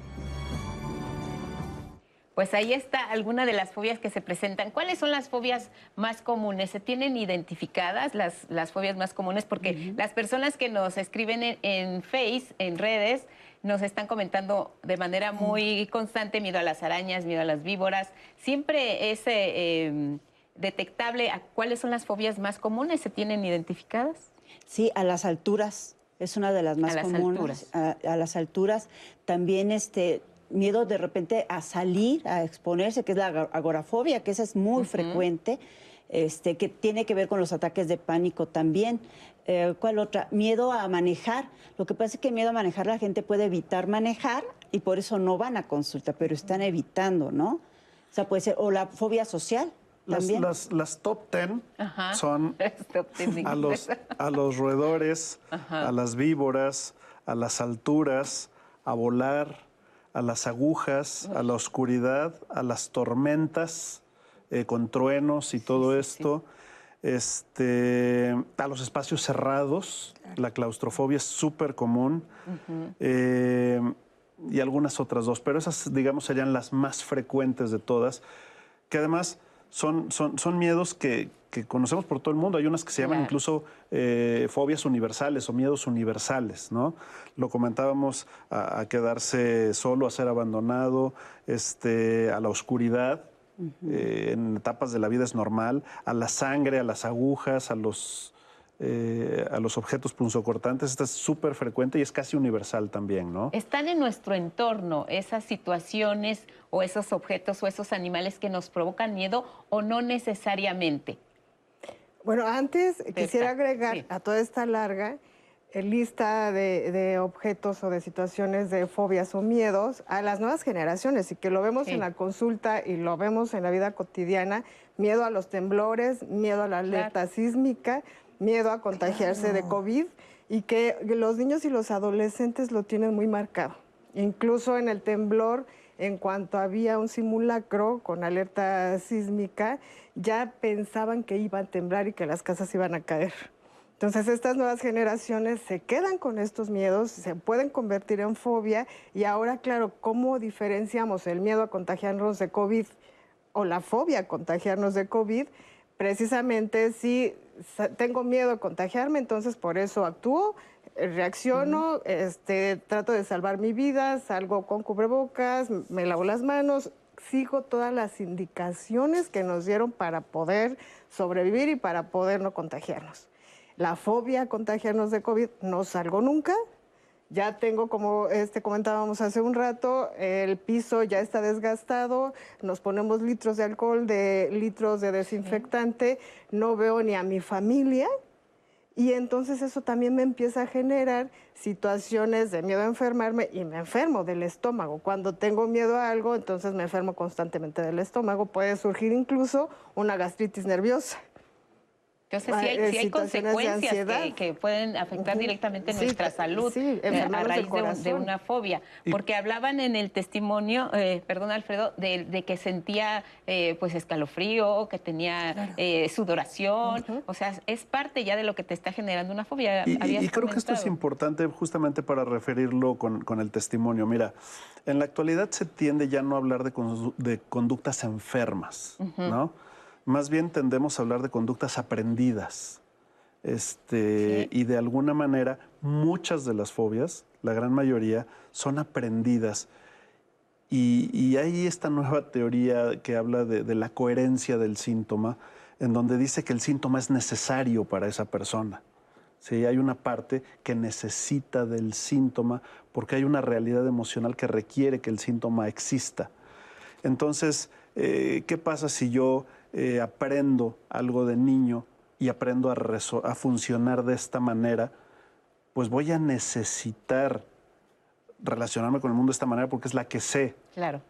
Pues ahí está alguna de las fobias que se presentan. ¿Cuáles son las fobias más comunes? ¿Se tienen identificadas las, las fobias más comunes? Porque las personas que nos escriben en, Face, en redes, nos están comentando de manera muy constante miedo a las arañas, miedo a las víboras. Siempre es eh, em, detectable a cuáles son las fobias más comunes. ¿Se tienen identificadas? Sí, a las alturas es una de las más comunes. A, las alturas. También este miedo de repente a salir, a exponerse, que es la agorafobia, que esa es muy frecuente, este, que tiene que ver con los ataques de pánico también. Eh, ¿Cuál otra? Miedo a manejar. Lo que pasa es que miedo a manejar la gente puede evitar manejar y por eso no van a consulta, pero están evitando, ¿no? O sea, puede ser, o la fobia social, las, las, top ten son [laughs] a los, a los roedores, a las víboras, a las alturas, a volar, a las agujas, a la oscuridad, a las tormentas eh, con truenos y todo esto. Este, a los espacios cerrados, la claustrofobia es súper común. Eh, y algunas otras dos, pero esas, digamos, serían las más frecuentes de todas, que además son, son, son miedos que, conocemos por todo el mundo. Hay unas que se llaman incluso eh, fobias universales o miedos universales, ¿no? Lo comentábamos a, quedarse solo, a ser abandonado, este, a la oscuridad. Eh, en etapas de la vida es normal, a la sangre, a las agujas, a los eh, a los objetos punzocortantes. Esta es súper frecuente y es casi universal también, ¿no? Están en nuestro entorno esas situaciones o esos objetos o esos animales que nos provocan miedo o no necesariamente. Bueno, antes quisiera agregar a toda esta larga eh, lista de, objetos o de situaciones de fobias o miedos a las nuevas generaciones y que lo vemos en la consulta y lo vemos en la vida cotidiana, miedo a los temblores, miedo a la alerta sísmica, miedo a contagiarse de COVID y que los niños y los adolescentes lo tienen muy marcado. Incluso en el temblor, en cuanto había un simulacro con alerta sísmica, ya pensaban que iba a temblar y que las casas iban a caer. Entonces estas nuevas generaciones se quedan con estos miedos, se pueden convertir en fobia y ahora, claro, ¿cómo diferenciamos el miedo a contagiarnos de COVID o la fobia a contagiarnos de COVID? Precisamente si tengo miedo a contagiarme, entonces por eso actúo, reacciono, este, trato de salvar mi vida, salgo con cubrebocas, me lavo las manos, sigo todas las indicaciones que nos dieron para poder sobrevivir y para poder no contagiarnos la fobia a contagiarnos de COVID, no salgo nunca. Ya tengo, como este comentábamos hace un rato, el piso ya está desgastado, nos ponemos litros de alcohol, de litros de desinfectante, no veo ni a mi familia, y entonces eso también me empieza a generar situaciones de miedo a enfermarme y me enfermo del estómago. Cuando tengo miedo a algo, entonces me enfermo constantemente del estómago. Puede surgir incluso una gastritis nerviosa. Entonces, sí hay, sí hay consecuencias que, pueden afectar directamente nuestra salud eh, a raíz de, una fobia. Porque hablaban en el testimonio, eh, perdón Alfredo, de, que sentía eh, pues escalofrío, que tenía sudoración. O sea, es parte ya de lo que te está generando una fobia. Y, creo que esto es importante justamente para referirlo con, el testimonio. Mira, en la actualidad se tiende ya no a hablar de, de conductas enfermas, ¿no? Más bien tendemos a hablar de conductas aprendidas. Este, Y de alguna manera, muchas de las fobias, la gran mayoría, son aprendidas. Y, hay esta nueva teoría que habla de, la coherencia del síntoma, en donde dice que el síntoma es necesario para esa persona. ¿Sí? Hay una parte que necesita del síntoma porque hay una realidad emocional que requiere que el síntoma exista. Entonces, eh, ¿qué pasa si yo eh, aprendo algo de niño y aprendo a, a funcionar de esta manera, pues voy a necesitar relacionarme con el mundo de esta manera porque es la que sé. Claro.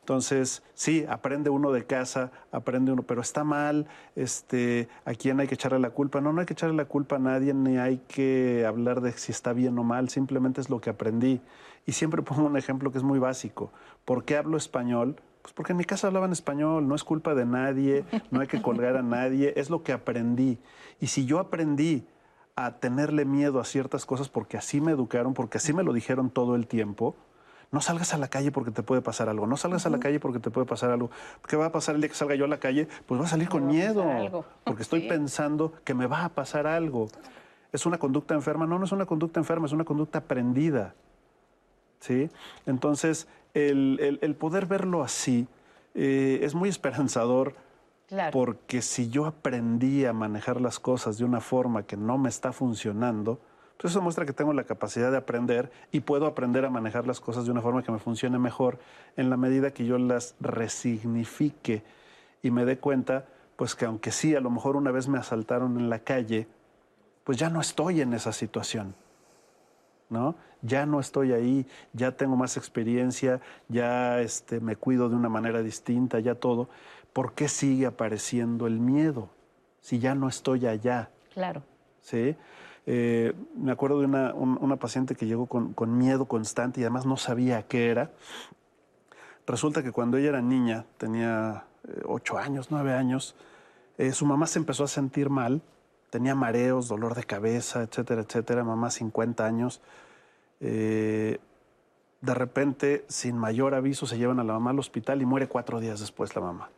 Entonces, sí, aprende uno de casa, aprende uno, pero está mal, este, ¿a quién hay que echarle la culpa? No, no hay que echarle la culpa a nadie, ni hay que hablar de si está bien o mal, simplemente es lo que aprendí. Y siempre [laughs] pongo un ejemplo que es muy básico. ¿Por qué hablo español? Pues porque en mi casa hablaban español, no es culpa de nadie, no hay que colgar a nadie, es lo que aprendí. Y si yo aprendí a tenerle miedo a ciertas cosas porque así me educaron, porque así me lo dijeron todo el tiempo, no salgas a la calle porque te puede pasar algo, no salgas a la calle porque te puede pasar algo. ¿Qué va a pasar el día que salga yo a la calle? Pues voy a salir con miedo, porque estoy pensando que me va a pasar algo. ¿Es una conducta enferma? No, no es una conducta enferma, es una conducta aprendida. ¿Sí? Entonces, el, poder verlo así eh, es muy esperanzador. Porque si yo aprendí a manejar las cosas de una forma que no me está funcionando, pues eso muestra que tengo la capacidad de aprender y puedo aprender a manejar las cosas de una forma que me funcione mejor en la medida que yo las resignifique y me dé cuenta, pues que aunque sí, a lo mejor una vez me asaltaron en la calle, pues ya no estoy en esa situación. ¿No? Ya no estoy ahí, ya tengo más experiencia, ya este, me cuido de una manera distinta, ya todo. ¿Por qué sigue apareciendo el miedo si ya no estoy allá? Claro. ¿Sí? Eh, me acuerdo de una, paciente que llegó con, miedo constante y además no sabía qué era. Resulta que cuando ella era niña, tenía eh, ocho años, nueve años, eh, su mamá se empezó a sentir mal tenía mareos, dolor de cabeza, etcétera, etcétera, mamá 50 años. Eh, de repente, sin mayor aviso, se llevan a la mamá al hospital y muere cuatro días después la mamá.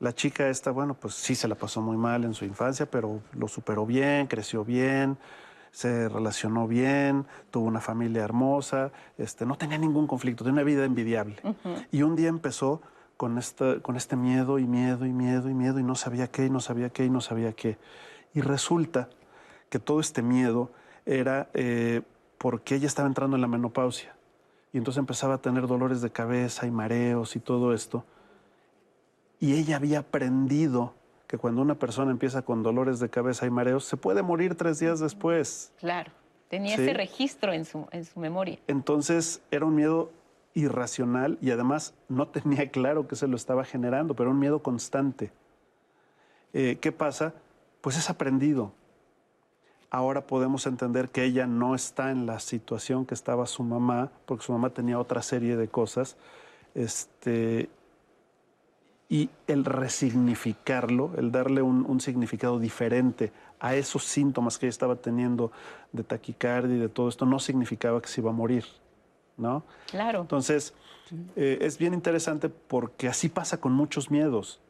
La chica esta, bueno, pues sí se la pasó muy mal en su infancia, pero lo superó bien, creció bien, se relacionó bien, tuvo una familia hermosa, este, no tenía ningún conflicto, tenía una vida envidiable. Y un día empezó con, con este miedo y miedo y miedo y miedo y no sabía qué y no sabía qué y no sabía qué. Y resulta que todo este miedo era eh, porque ella estaba entrando en la menopausia y entonces empezaba a tener dolores de cabeza y mareos y todo esto. Y ella había aprendido que cuando una persona empieza con dolores de cabeza y mareos, se puede morir tres días después. Claro, tenía ese registro en su, en su memoria. Entonces era un miedo irracional y además no tenía [laughs] claro que se lo estaba generando, pero un miedo constante. Eh, ¿Qué pasa? pues es aprendido. Ahora podemos entender que ella no está en la situación que estaba su mamá, porque su mamá tenía otra serie de cosas. Este, y el resignificarlo, el darle un, un, significado diferente a esos síntomas que ella estaba teniendo de taquicardia y de todo esto, no significaba que se iba a morir, ¿no? Claro. Entonces, eh, es bien interesante porque así pasa con muchos miedos.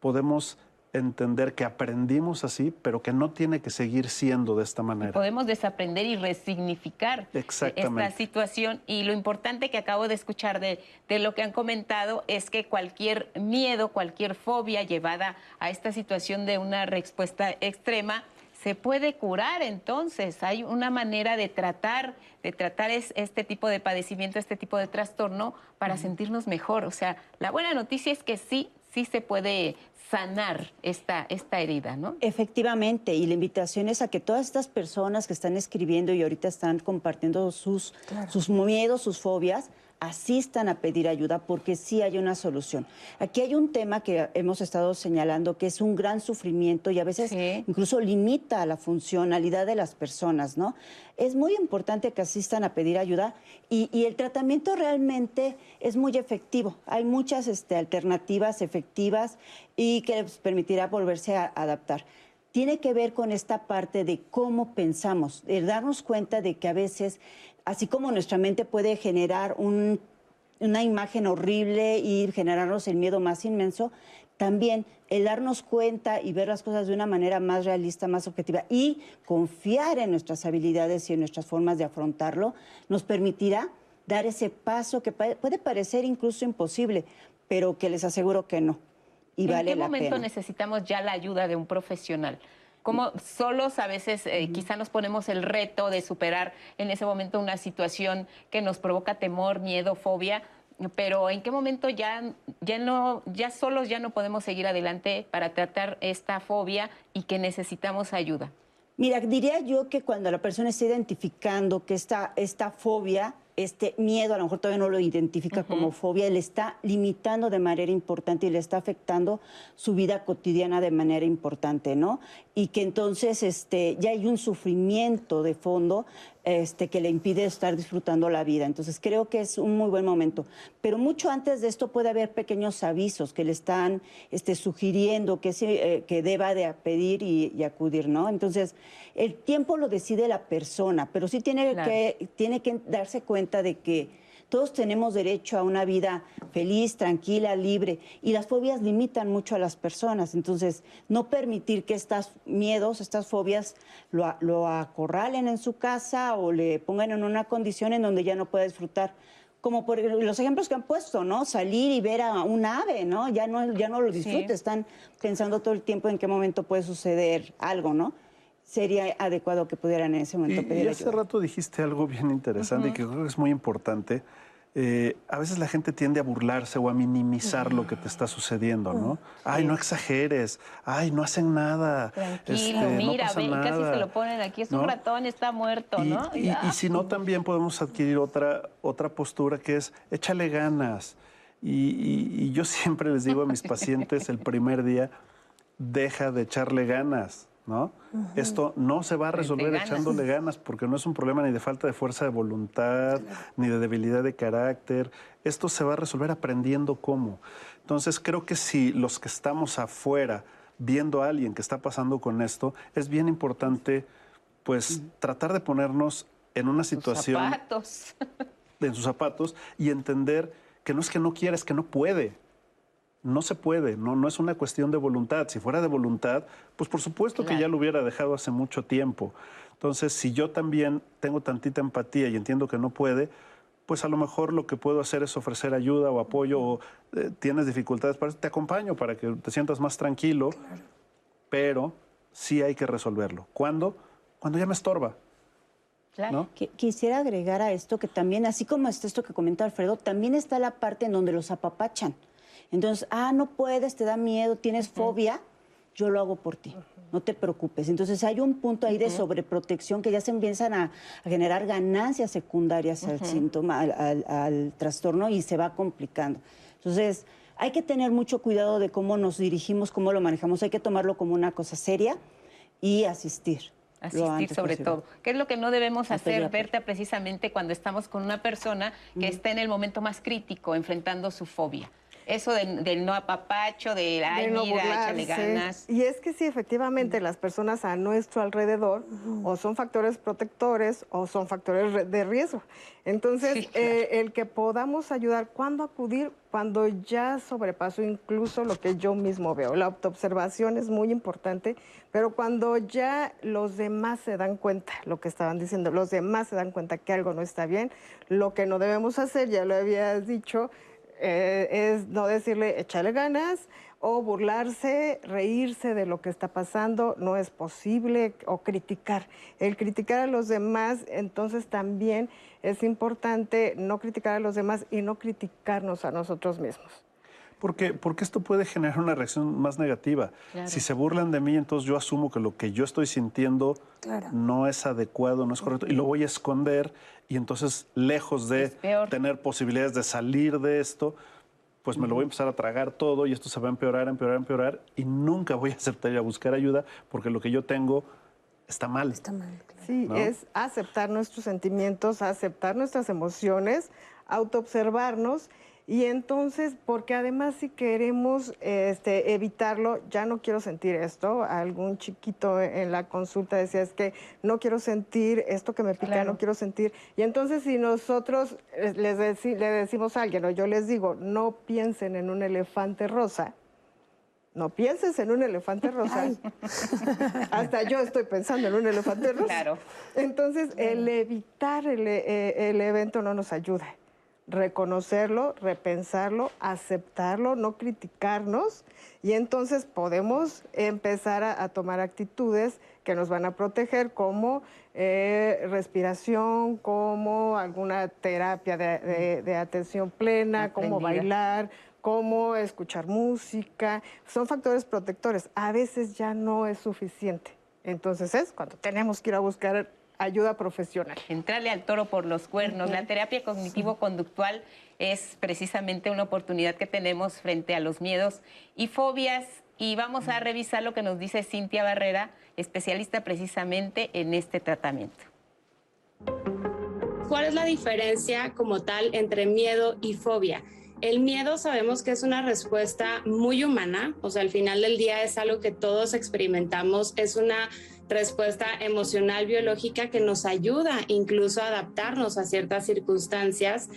Podemos entender que aprendimos así, pero que no tiene que seguir siendo de esta manera. Podemos desaprender y resignificar esta situación. Y lo importante que acabo de escuchar de, de, lo que han comentado es que cualquier miedo, cualquier fobia llevada a esta situación de una respuesta extrema, se puede curar entonces. Hay una manera de tratar, de tratar este tipo de padecimiento, este tipo de trastorno para sentirnos mejor. O sea, la buena noticia es que sí, sí se puede sanar esta, esta herida, ¿no? Efectivamente, y la invitación es a que todas estas personas que están escribiendo y ahorita están compartiendo sus, sus miedos, sus fobias, asistan a pedir ayuda porque sí hay una solución. Aquí hay un tema que hemos estado señalando que es un gran sufrimiento y a veces incluso limita la funcionalidad de las personas, ¿no? Es muy importante que asistan a pedir ayuda y, el tratamiento realmente es muy efectivo. Hay muchas este, alternativas efectivas y que les permitirá volverse a adaptar tiene que ver con esta parte de cómo pensamos, de darnos cuenta de que a veces así como nuestra mente puede generar una imagen horrible y generarnos el miedo más inmenso, también el darnos cuenta y ver las cosas de una manera más realista, más objetiva y confiar en nuestras habilidades y en nuestras formas de afrontarlo, nos permitirá dar ese paso que puede parecer incluso imposible, pero que les aseguro que no. Y ¿En qué momento necesitamos ya la ayuda de un profesional? Como solos a veces eh, quizá nos ponemos el reto de superar en ese momento una situación que nos provoca temor, miedo, fobia, pero en qué momento ya, ya no, ya solos ya no podemos seguir adelante para tratar esta fobia y que necesitamos ayuda. Mira, diría yo que cuando la persona está identificando que esta, esta fobia este miedo, a lo mejor todavía no lo identifica como fobia, le está limitando de manera importante y le está afectando su vida cotidiana de manera importante, ¿no? Y que entonces este, ya hay un sufrimiento de fondo este, que le impide estar disfrutando la vida. Entonces creo que es un muy buen momento. Pero mucho antes de esto puede haber pequeños avisos que le están este, sugiriendo que, eh, que deba de pedir y, acudir, ¿no? Entonces el tiempo lo decide la persona, pero sí tiene, que, tiene que darse cuenta de que todos tenemos derecho a una vida feliz, tranquila, libre, y las fobias limitan mucho a las personas. Entonces, no permitir que estos miedos, estas fobias, lo, acorralen en su casa o le pongan en una condición en donde ya no pueda disfrutar como por los ejemplos que han puesto, ¿no? Salir y ver a un ave, ¿no? Ya no, ya no lo disfruta, están pensando todo el tiempo en qué momento puede suceder algo, ¿no? Sería adecuado que pudieran en ese momento pedir y hace rato dijiste algo bien interesante y que creo que es muy importante, eh, a veces la gente tiende a burlarse o a minimizar lo que te está sucediendo, ¿no? Ay, no exageres, ay, no hacen nada. Tranquilo, este, mira, casi se lo ponen aquí, es un ratón, está muerto, ¿no? Y, si no, también podemos adquirir otra, otra postura que es, échale ganas. Y, y yo [laughs] siempre les digo a mis [laughs] pacientes el primer día, deja de echarle ganas. ¿No? Esto no se va a resolver echándole ganas porque no es un problema ni de falta de fuerza de voluntad, ni de debilidad de carácter. Esto se va a resolver aprendiendo cómo. Entonces creo que si los que estamos afuera viendo a alguien que está pasando con esto, es bien importante pues tratar de ponernos en una situación... Zapatos. [laughs] En sus zapatos y entender que no es que no quiera, es que no puede no se puede, no, no es una cuestión de voluntad. Si fuera de voluntad, pues por supuesto que ya lo hubiera dejado hace mucho tiempo. Entonces, si yo también tengo tantita empatía y entiendo que no puede, pues a lo mejor lo que puedo hacer es ofrecer ayuda o apoyo o eh, tienes dificultades, para te acompaño para que te sientas más tranquilo, pero sí hay que resolverlo. ¿Cuándo? Cuando ya me estorba. Claro. Quisiera agregar a esto que también, así como está esto que comenta Alfredo, también está la parte en donde los apapachan. Entonces, ah, no puedes, te da miedo, tienes fobia, yo lo hago por ti, no te preocupes. Entonces hay un punto ahí de sobreprotección que ya se empiezan a, generar ganancias secundarias al síntoma, al, trastorno y se va complicando. Entonces hay que tener mucho cuidado de cómo nos dirigimos, cómo lo manejamos, hay que tomarlo como una cosa seria y asistir. Asistir sobre todo. ¿Qué es lo que no debemos hacer, Berta, precisamente cuando estamos con una persona que está en el momento más crítico, enfrentando su fobia? Eso del, no apapacho, de, ay, no mira, échale ganas. Y es que sí, efectivamente, las personas a nuestro alrededor o son factores protectores o son factores de riesgo. Entonces, eh, el que podamos ayudar, ¿cuándo acudir? Cuando ya sobrepaso incluso lo que yo mismo veo. La autoobservación es muy importante, pero cuando ya los demás se dan cuenta, lo que estaban diciendo, los demás se dan cuenta que algo no está bien, lo que no debemos hacer, ya lo habías dicho, eh, es no decirle échale ganas o burlarse, reírse de lo que está pasando, no es posible, o criticar. El criticar a los demás, entonces también es importante no criticar a los demás y no criticarnos a nosotros mismos. Porque, porque esto puede generar una reacción más negativa. Si se burlan de mí, entonces yo asumo que lo que yo estoy sintiendo no es adecuado, no es correcto, y lo voy a esconder, y entonces, lejos de tener posibilidades de salir de esto, pues me lo voy a empezar a tragar todo y esto se va a empeorar, empeorar, empeorar, y nunca voy a aceptar ir a buscar ayuda porque lo que yo tengo está mal. Está mal. Sí, es aceptar nuestros sentimientos, aceptar nuestras emociones, autoobservarnos y entonces, porque además si queremos este, evitarlo, ya no quiero sentir esto. Algún chiquito en la consulta decía, es que no quiero sentir esto que me pica, no quiero sentir. Y entonces si nosotros les le decimos a alguien, o yo les digo, no piensen en un elefante rosa, no pienses en un elefante [laughs] rosa. [laughs] Hasta yo estoy pensando en un elefante rosa. Claro. Entonces, el evitar el, eh, el evento no nos ayuda reconocerlo, repensarlo, aceptarlo, no criticarnos y entonces podemos empezar a, tomar actitudes que nos van a proteger como eh, respiración, como alguna terapia de, atención plena, como bailar, como escuchar música. Son factores protectores. A veces ya no es suficiente. Entonces es cuando tenemos que ir a buscar ayuda profesional. Entrarle al toro por los cuernos. La terapia cognitivo-conductual es precisamente una oportunidad que tenemos frente a los miedos y fobias. Y vamos a revisar lo que nos dice Cintia Barrera, especialista precisamente en este tratamiento. ¿Cuál es la diferencia como tal entre miedo y fobia? El miedo sabemos que es una respuesta muy humana, o sea, al final del día es algo que todos experimentamos, es una respuesta emocional biológica que nos ayuda incluso a adaptarnos a ciertas circunstancias,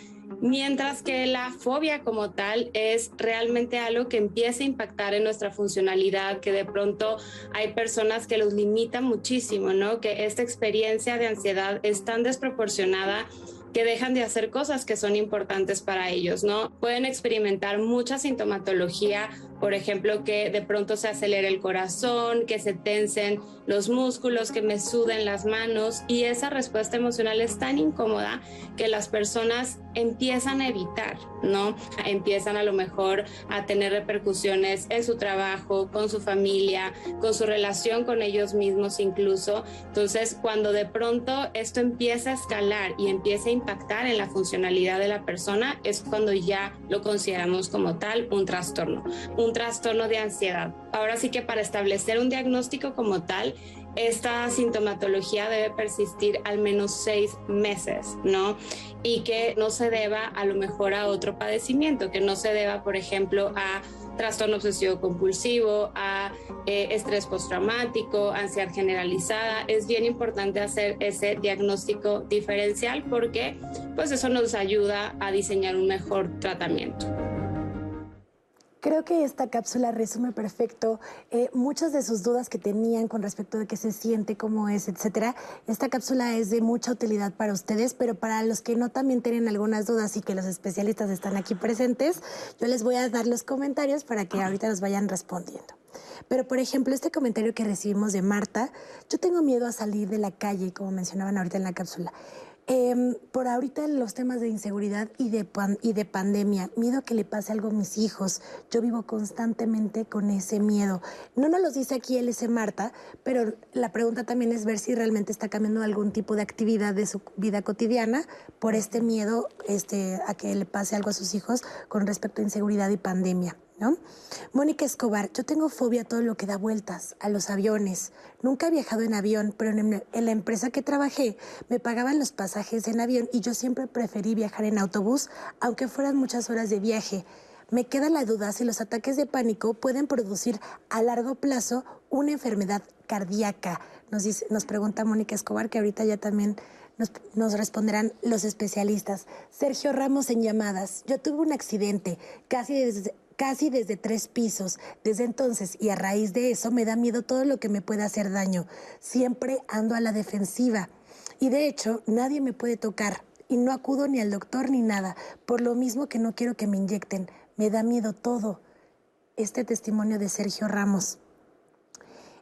mientras que la fobia como tal es realmente algo que empieza a impactar en nuestra funcionalidad, que de pronto hay personas que los limitan muchísimo, ¿no? Que esta experiencia de ansiedad es tan desproporcionada que dejan de hacer cosas que son importantes para ellos, ¿no? Pueden experimentar mucha sintomatología, por ejemplo, que de pronto se acelere el corazón, que se tensen los músculos, que me suden las manos y esa respuesta emocional es tan incómoda que las personas empiezan a evitar, ¿no? Empiezan a lo mejor a tener repercusiones en su trabajo, con su familia, con su relación con ellos mismos incluso. Entonces, cuando de pronto esto empieza a escalar y empieza a impactar en la funcionalidad de la persona, es cuando ya lo consideramos como tal un trastorno, un trastorno de ansiedad. Ahora sí que para establecer un diagnóstico como tal, esta sintomatología debe persistir al menos seis meses, ¿no? Y que no se deba a lo mejor a otro padecimiento, que no se deba, por ejemplo, a trastorno obsesivo compulsivo, a eh, estrés postraumático, ansiedad generalizada. Es bien importante hacer ese diagnóstico diferencial porque pues eso nos ayuda a diseñar un mejor tratamiento. Creo que esta cápsula resume perfecto eh, muchas de sus dudas que tenían con respecto de qué se siente, cómo es, etcétera. Esta cápsula es de mucha utilidad para ustedes, pero para los que no también tienen algunas dudas y que los especialistas están aquí presentes, yo les voy a dar los comentarios para que ahorita los vayan respondiendo. Pero, por ejemplo, este comentario que recibimos de Marta, yo tengo miedo a salir de la calle, como mencionaban ahorita en la cápsula. Em, por ahorita los temas de inseguridad y de, pandemia, miedo a que le pase algo a mis hijos. Yo vivo constantemente con ese miedo. No nos lo dice aquí LS Marta, pero la pregunta también es ver si realmente está cambiando algún tipo de actividad de su vida cotidiana por este miedo este, a que le pase algo a sus hijos con respecto a inseguridad y pandemia. ¿No? Mónica Escobar, yo tengo fobia a todo lo que da vueltas, a los aviones. Nunca he viajado en avión, pero en, la empresa que trabajé me pagaban los pasajes en avión y yo siempre preferí viajar en autobús, aunque fueran muchas horas de viaje. Me queda la duda si los ataques de pánico pueden producir a largo plazo una enfermedad cardíaca. Nos pregunta Mónica Escobar, que ahorita ya también nos, nos, responderán los especialistas. Sergio Ramos en llamadas. Yo tuve un accidente casi desde, casi desde tres pisos. Desde entonces y a raíz de eso me da miedo todo lo que me pueda hacer daño. Siempre ando a la defensiva. Y de hecho, nadie me puede tocar y no acudo ni al doctor ni nada, por lo mismo que no quiero que me inyecten. Me da miedo todo. Este testimonio de Sergio Ramos.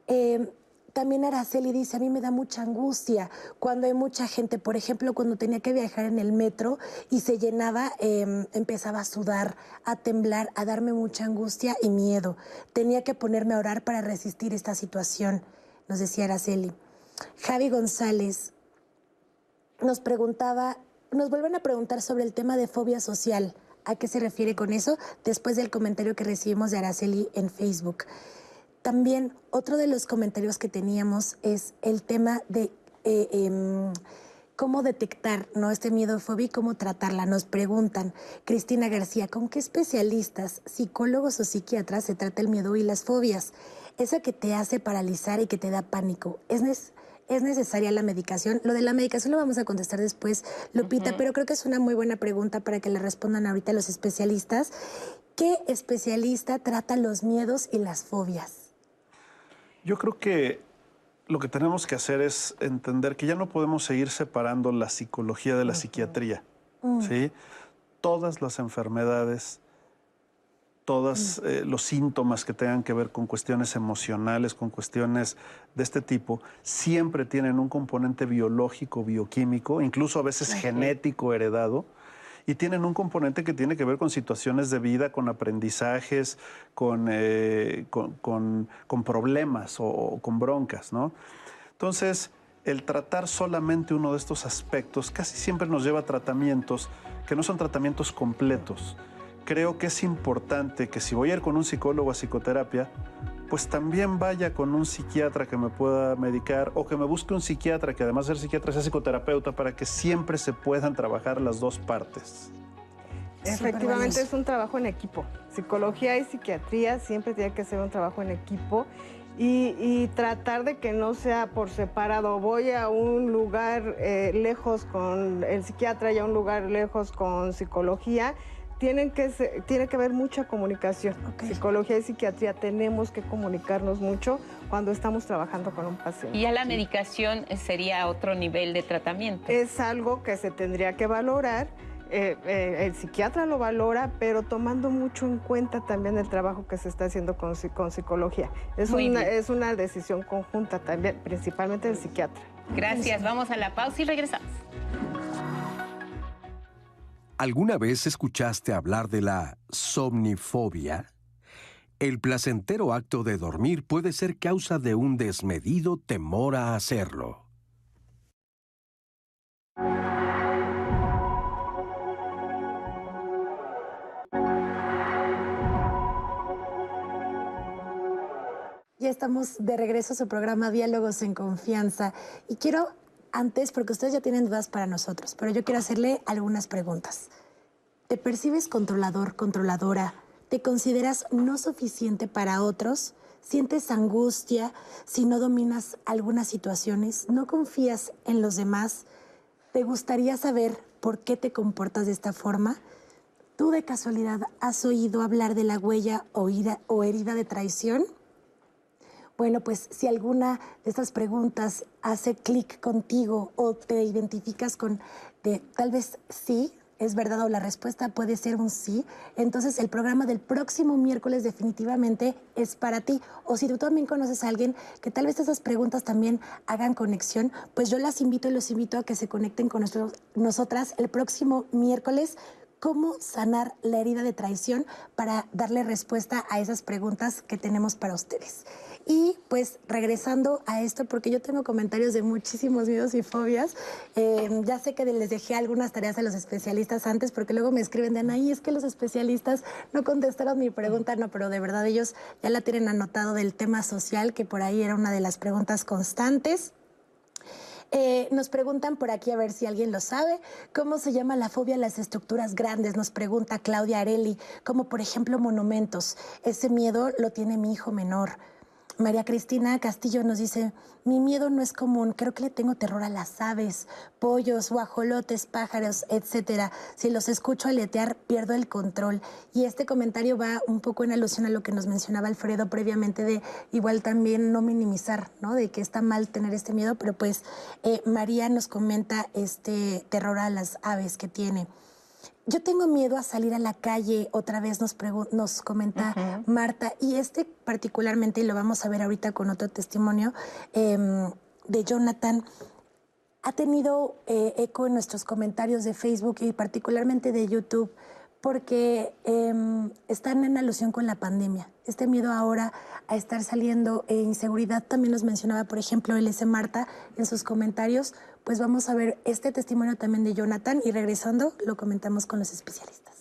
Eh, también Araceli dice, a mí me da mucha angustia cuando hay mucha gente, por ejemplo, cuando tenía que viajar en el metro y se llenaba, eh, empezaba a sudar, a temblar, a darme mucha angustia y miedo. Tenía que ponerme a orar para resistir esta situación, nos decía Araceli. Javi González nos preguntaba, nos vuelven a preguntar sobre el tema de fobia social. ¿A qué se refiere con eso? Después del comentario que recibimos de Araceli en Facebook. También otro de los comentarios que teníamos es el tema de eh, eh, cómo detectar ¿no? este miedo fobia y cómo tratarla. Nos preguntan, Cristina García, ¿con qué especialistas, psicólogos o psiquiatras se trata el miedo y las fobias? Esa que te hace paralizar y que te da pánico. ¿Es, ¿Es necesaria la medicación? Lo de la medicación lo vamos a contestar después, Lupita, uh -huh. pero creo que es una muy buena pregunta para que le respondan ahorita los especialistas. ¿Qué especialista trata los miedos y las fobias? Yo creo que lo que tenemos que hacer es entender que ya no podemos seguir separando la psicología de la uh -huh. psiquiatría. Uh -huh. ¿sí? Todas las enfermedades, todos uh -huh. eh, los síntomas que tengan que ver con cuestiones emocionales, con cuestiones de este tipo, siempre tienen un componente biológico, bioquímico, incluso a veces genético heredado y tienen un componente que tiene que ver con situaciones de vida, con aprendizajes, con, eh, con, con problemas o, o, con broncas, ¿no? Entonces, el tratar solamente uno de estos aspectos casi siempre nos lleva a tratamientos que no son tratamientos completos. Creo que es importante que si voy a ir con un psicólogo a psicoterapia, pues también vaya con un psiquiatra que me pueda medicar o que me busque un psiquiatra que además de ser psiquiatra sea psicoterapeuta para que siempre se puedan trabajar las dos partes. Efectivamente es un trabajo en equipo. Psicología y psiquiatría siempre tiene que ser un trabajo en equipo y, y tratar de que no sea por separado. Voy a un lugar eh, lejos con el psiquiatra y a un lugar lejos con psicología tienen que ser, tiene que haber mucha comunicación. Okay. Psicología y psiquiatría tenemos que comunicarnos mucho cuando estamos trabajando con un paciente. Y ya la medicación sería otro nivel de tratamiento. Es algo que se tendría que valorar. Eh, eh, el psiquiatra lo valora, pero tomando mucho en cuenta también el trabajo que se está haciendo con, con psicología. Es una, es una decisión conjunta también, principalmente del psiquiatra. Gracias. Vamos a la pausa y regresamos. ¿Alguna vez escuchaste hablar de la somnifobia? El placentero acto de dormir puede ser causa de un desmedido temor a hacerlo. Ya estamos de regreso a su programa Diálogos en Confianza y quiero antes, porque ustedes ya tienen dudas para nosotros, pero yo quiero hacerle algunas preguntas. ¿Te percibes controlador, controladora? ¿Te consideras no suficiente para otros? ¿Sientes angustia si no dominas algunas situaciones? ¿No confías en los demás? ¿Te gustaría saber por qué te comportas de esta forma? ¿Tú de casualidad has oído hablar de la huella o herida, de traición? Bueno, pues si alguna de estas preguntas hace clic contigo o te identificas con tal vez sí, es verdad o la respuesta puede ser un sí, entonces el programa del próximo miércoles definitivamente es para ti. O si tú también conoces a alguien que tal vez esas preguntas también hagan conexión, pues yo las invito y los invito a que se conecten con nosotros, nosotras el próximo miércoles cómo sanar la herida de traición para darle respuesta a esas preguntas que tenemos para ustedes. Y pues regresando a esto, porque yo tengo comentarios de muchísimos miedos y fobias, eh, ya sé que les dejé algunas tareas a los especialistas antes, porque luego me escriben de Anaí, es que los especialistas no contestaron mi pregunta, no, pero de verdad ellos ya la tienen anotado del tema social, que por ahí era una de las preguntas constantes. Eh, nos preguntan por aquí, a ver si alguien lo sabe, ¿cómo se llama la fobia a las estructuras grandes? Nos pregunta Claudia Areli, como por ejemplo monumentos. Ese miedo lo tiene mi hijo menor. María Cristina Castillo nos dice, mi miedo no es común, creo que le tengo terror a las aves, pollos, guajolotes, pájaros, etcétera. Si los escucho aletear, pierdo el control. Y este comentario va un poco en alusión a lo que nos mencionaba Alfredo previamente de igual también no minimizar, ¿no? De que está mal tener este miedo, pero pues eh, María nos comenta este terror a las aves que tiene. Yo tengo miedo a salir a la calle, otra vez nos, nos comenta Marta, y este particularmente, y lo vamos a ver ahorita con otro testimonio em, de Jonathan, ha tenido eh, eco en nuestros comentarios de Facebook y particularmente de YouTube porque em, están en alusión con la pandemia. Este miedo ahora a estar saliendo, e inseguridad también nos mencionaba, por ejemplo, LS Marta en sus comentarios. Pues vamos a ver este testimonio también de Jonathan y regresando lo comentamos con los especialistas.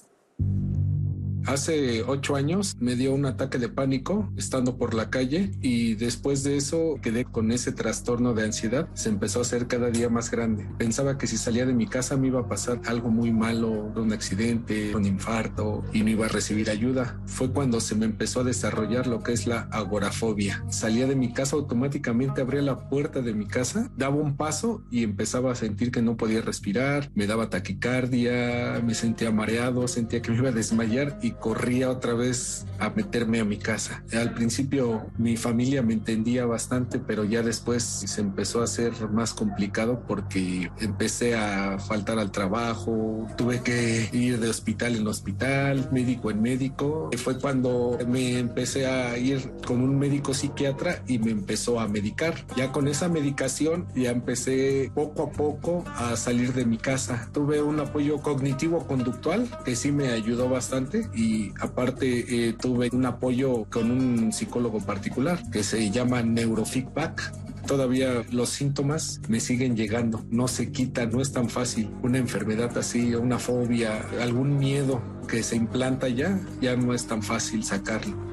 Hace ocho años me dio un ataque de pánico estando por la calle y después de eso quedé con ese trastorno de ansiedad. Se empezó a hacer cada día más grande. Pensaba que si salía de mi casa me iba a pasar algo muy malo, un accidente, un infarto y no iba a recibir ayuda. Fue cuando se me empezó a desarrollar lo que es la agorafobia. Salía de mi casa automáticamente, abría la puerta de mi casa, daba un paso y empezaba a sentir que no podía respirar, me daba taquicardia, me sentía mareado, sentía que me iba a desmayar y corría otra vez a meterme a mi casa. Al principio mi familia me entendía bastante, pero ya después se empezó a hacer más complicado porque empecé a faltar al trabajo, tuve que ir de hospital en hospital, médico en médico. Fue cuando me empecé a ir con un médico psiquiatra y me empezó a medicar. Ya con esa medicación ya empecé poco a poco a salir de mi casa. Tuve un apoyo cognitivo conductual que sí me ayudó bastante y aparte eh, tuve un apoyo con un psicólogo particular que se llama neurofeedback todavía los síntomas me siguen llegando, no se quita, no es tan fácil. Una enfermedad así, una fobia, algún miedo que se implanta ya, ya no es tan fácil sacarlo.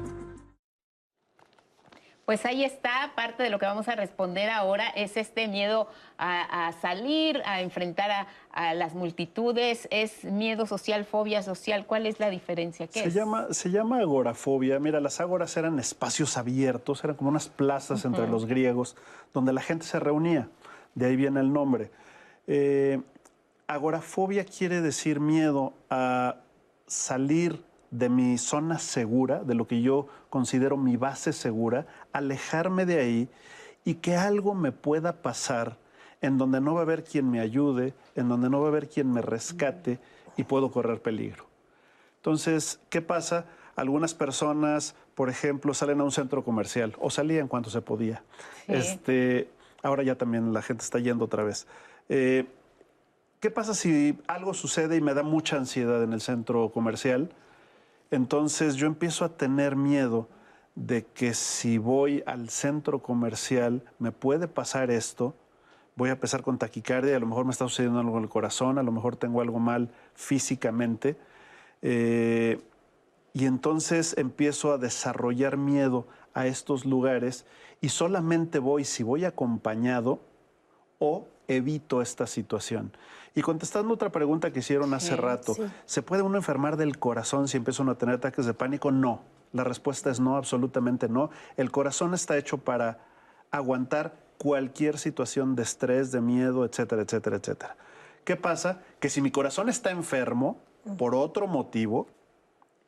Pues ahí está, parte de lo que vamos a responder ahora es este miedo a, salir, a enfrentar a, las multitudes, es miedo social, fobia social, ¿cuál es la diferencia? ¿Qué se, Llama, se llama agorafobia, mira, las agoras eran espacios abiertos, eran como unas plazas entre los griegos donde la gente se reunía, de ahí viene el nombre. Eh, agorafobia quiere decir miedo a salir de mi zona segura, de lo que yo considero mi base segura, alejarme de ahí y que algo me pueda pasar en donde no va a haber quien me ayude, en donde no va a haber quien me rescate y puedo correr peligro. Entonces, ¿qué pasa? Algunas personas, por ejemplo, salen a un centro comercial o salían cuando se podía. Este, ahora ya también la gente está yendo otra vez. Eh, ¿Qué pasa si algo sucede y me da mucha ansiedad en el centro comercial? Entonces yo empiezo a tener miedo de que si voy al centro comercial me puede pasar esto, voy a empezar con taquicardia, a lo mejor me está sucediendo algo en el corazón, a lo mejor tengo algo mal físicamente, eh, y entonces empiezo a desarrollar miedo a estos lugares y solamente voy si voy acompañado o evito esta situación. Y contestando otra pregunta que hicieron hace rato, ¿se puede uno enfermar del corazón si empieza uno a tener ataques de pánico? No. La respuesta es no, absolutamente no. El corazón está hecho para aguantar cualquier situación de estrés, de miedo, etcétera, etcétera, etcétera. ¿Qué pasa? Que si mi corazón está enfermo por otro motivo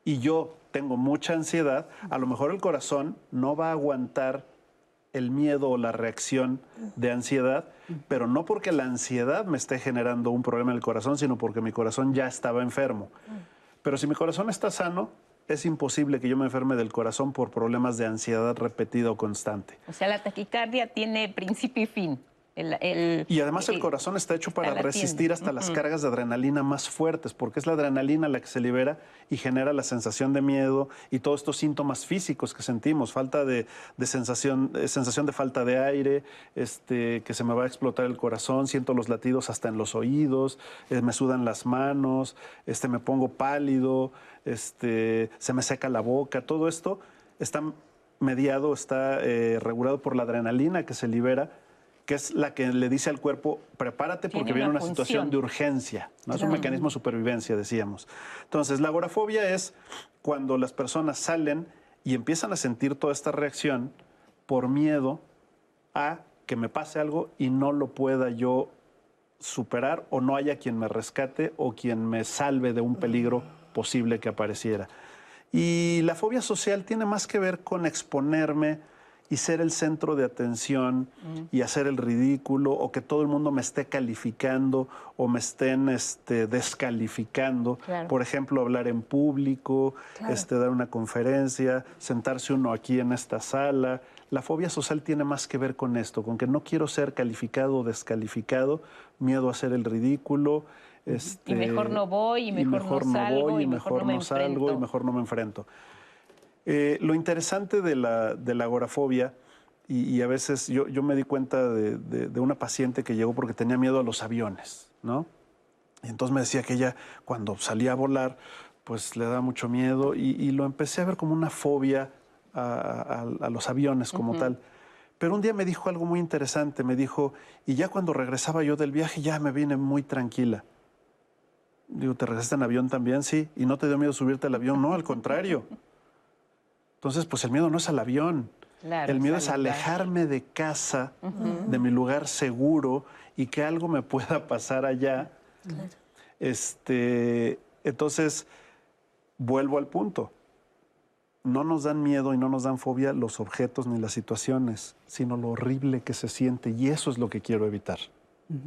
y yo tengo mucha ansiedad, a lo mejor el corazón no va a aguantar el miedo o la reacción de ansiedad, pero no porque la ansiedad me esté generando un problema en el corazón, sino porque mi corazón ya estaba enfermo. Pero si mi corazón está sano, es imposible que yo me enferme del corazón por problemas de ansiedad repetida o constante. O sea, la taquicardia tiene principio y fin. Y además el, corazón está hecho para resistir hasta las cargas de adrenalina más fuertes, porque es la adrenalina la que se libera y genera la sensación de miedo y todos estos síntomas físicos que sentimos, falta de, sensación, eh, sensación de falta de aire, este, que se me va a explotar el corazón, siento los latidos hasta en los oídos, eh, me sudan las manos, este, me pongo pálido, este, se me seca la boca, todo esto está mediado, está eh, regulado por la adrenalina que se libera que es la que le dice al cuerpo, prepárate porque viene una situación de urgencia. ¿no? Es un mecanismo de supervivencia, decíamos. Entonces, la agorafobia es cuando las personas salen y empiezan a sentir toda esta reacción por miedo a que me pase algo y no lo pueda yo superar o no haya quien me rescate o quien me salve de un peligro posible que apareciera. Y la fobia social tiene más que ver con exponerme y ser el centro de atención y hacer el ridículo o que todo el mundo me esté calificando o me estén este, descalificando. Por ejemplo, hablar en público, este, dar una conferencia, sentarse uno aquí en esta sala. La fobia social tiene más que ver con esto, con que no quiero ser calificado o descalificado, miedo a hacer el ridículo. Este, y mejor no voy, y mejor, no, salgo, y mejor, no, salgo, y mejor no me enfrento. Eh, lo interesante de la, de la agorafobia, y, a veces yo, yo, me di cuenta de, de, una paciente que llegó porque tenía miedo a los aviones, ¿no? Y entonces me decía que ella cuando salía a volar, pues le daba mucho miedo y, lo empecé a ver como una fobia a, a, los aviones como tal. Pero un día me dijo algo muy interesante, me dijo, y ya cuando regresaba yo del viaje ya me vine muy tranquila. Digo, ¿te regresaste en avión también? Sí. ¿Y no te dio miedo subirte al avión? No, al contrario. Entonces, pues el miedo no es al avión. el miedo es alejarme de casa, de mi lugar seguro y que algo me pueda pasar allá. Este, entonces, vuelvo al punto. No nos dan miedo y no nos dan fobia los objetos ni las situaciones, sino lo horrible que se siente y eso es lo que quiero evitar.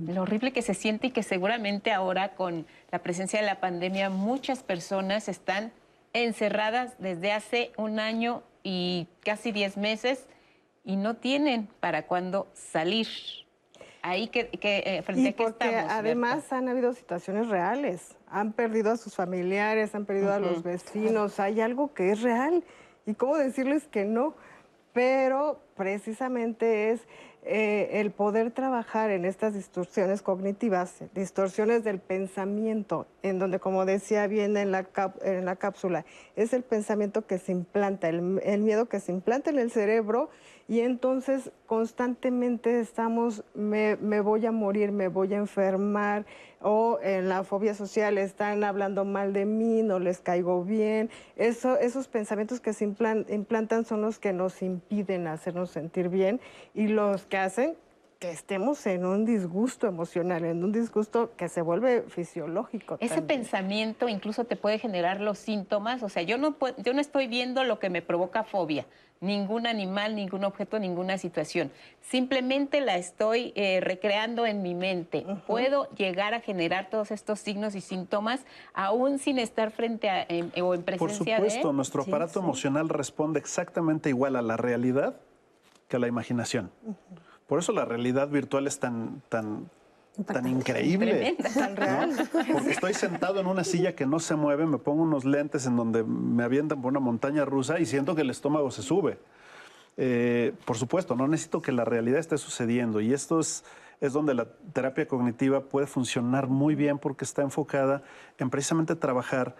Lo horrible que se siente y que seguramente ahora con la presencia de la pandemia muchas personas están encerradas desde hace un año y casi diez meses y no tienen para cuándo salir. Ahí que, que eh, frente a qué porque además han habido situaciones reales. Han perdido a sus familiares, han perdido a los vecinos. Hay algo que es real. ¿Y cómo decirles que no? Pero precisamente es eh, el poder trabajar en estas distorsiones cognitivas, distorsiones del pensamiento, en donde, como decía bien en la, en la cápsula, es el pensamiento que se implanta, el, el miedo que se implanta en el cerebro y entonces constantemente estamos, me, me, voy a morir, me voy a enfermar, o en la fobia social están hablando mal de mí, no les caigo bien. Eso, esos pensamientos que se implantan son los que nos impiden hacernos sentir bien y los que hacen que estemos en un disgusto emocional, en un disgusto que se vuelve fisiológico. Ese pensamiento incluso te puede generar los síntomas, o sea, yo no, yo no estoy viendo lo que me provoca fobia, ningún animal, ningún objeto, ninguna situación. Simplemente la estoy eh, recreando en mi mente. Puedo llegar a generar todos estos signos y síntomas aún sin estar frente a, o en presencia de... Por supuesto, nuestro aparato emocional responde exactamente igual a la realidad que a la imaginación. Por eso la realidad virtual es tan, tan, tan increíble. tan real. Porque estoy sentado en una silla que no se mueve, me pongo unos lentes en donde me avientan por una montaña rusa y siento que el estómago se sube. Eh, por supuesto, no necesito que la realidad esté sucediendo y esto es, es donde la terapia cognitiva puede funcionar muy bien porque está enfocada en precisamente trabajar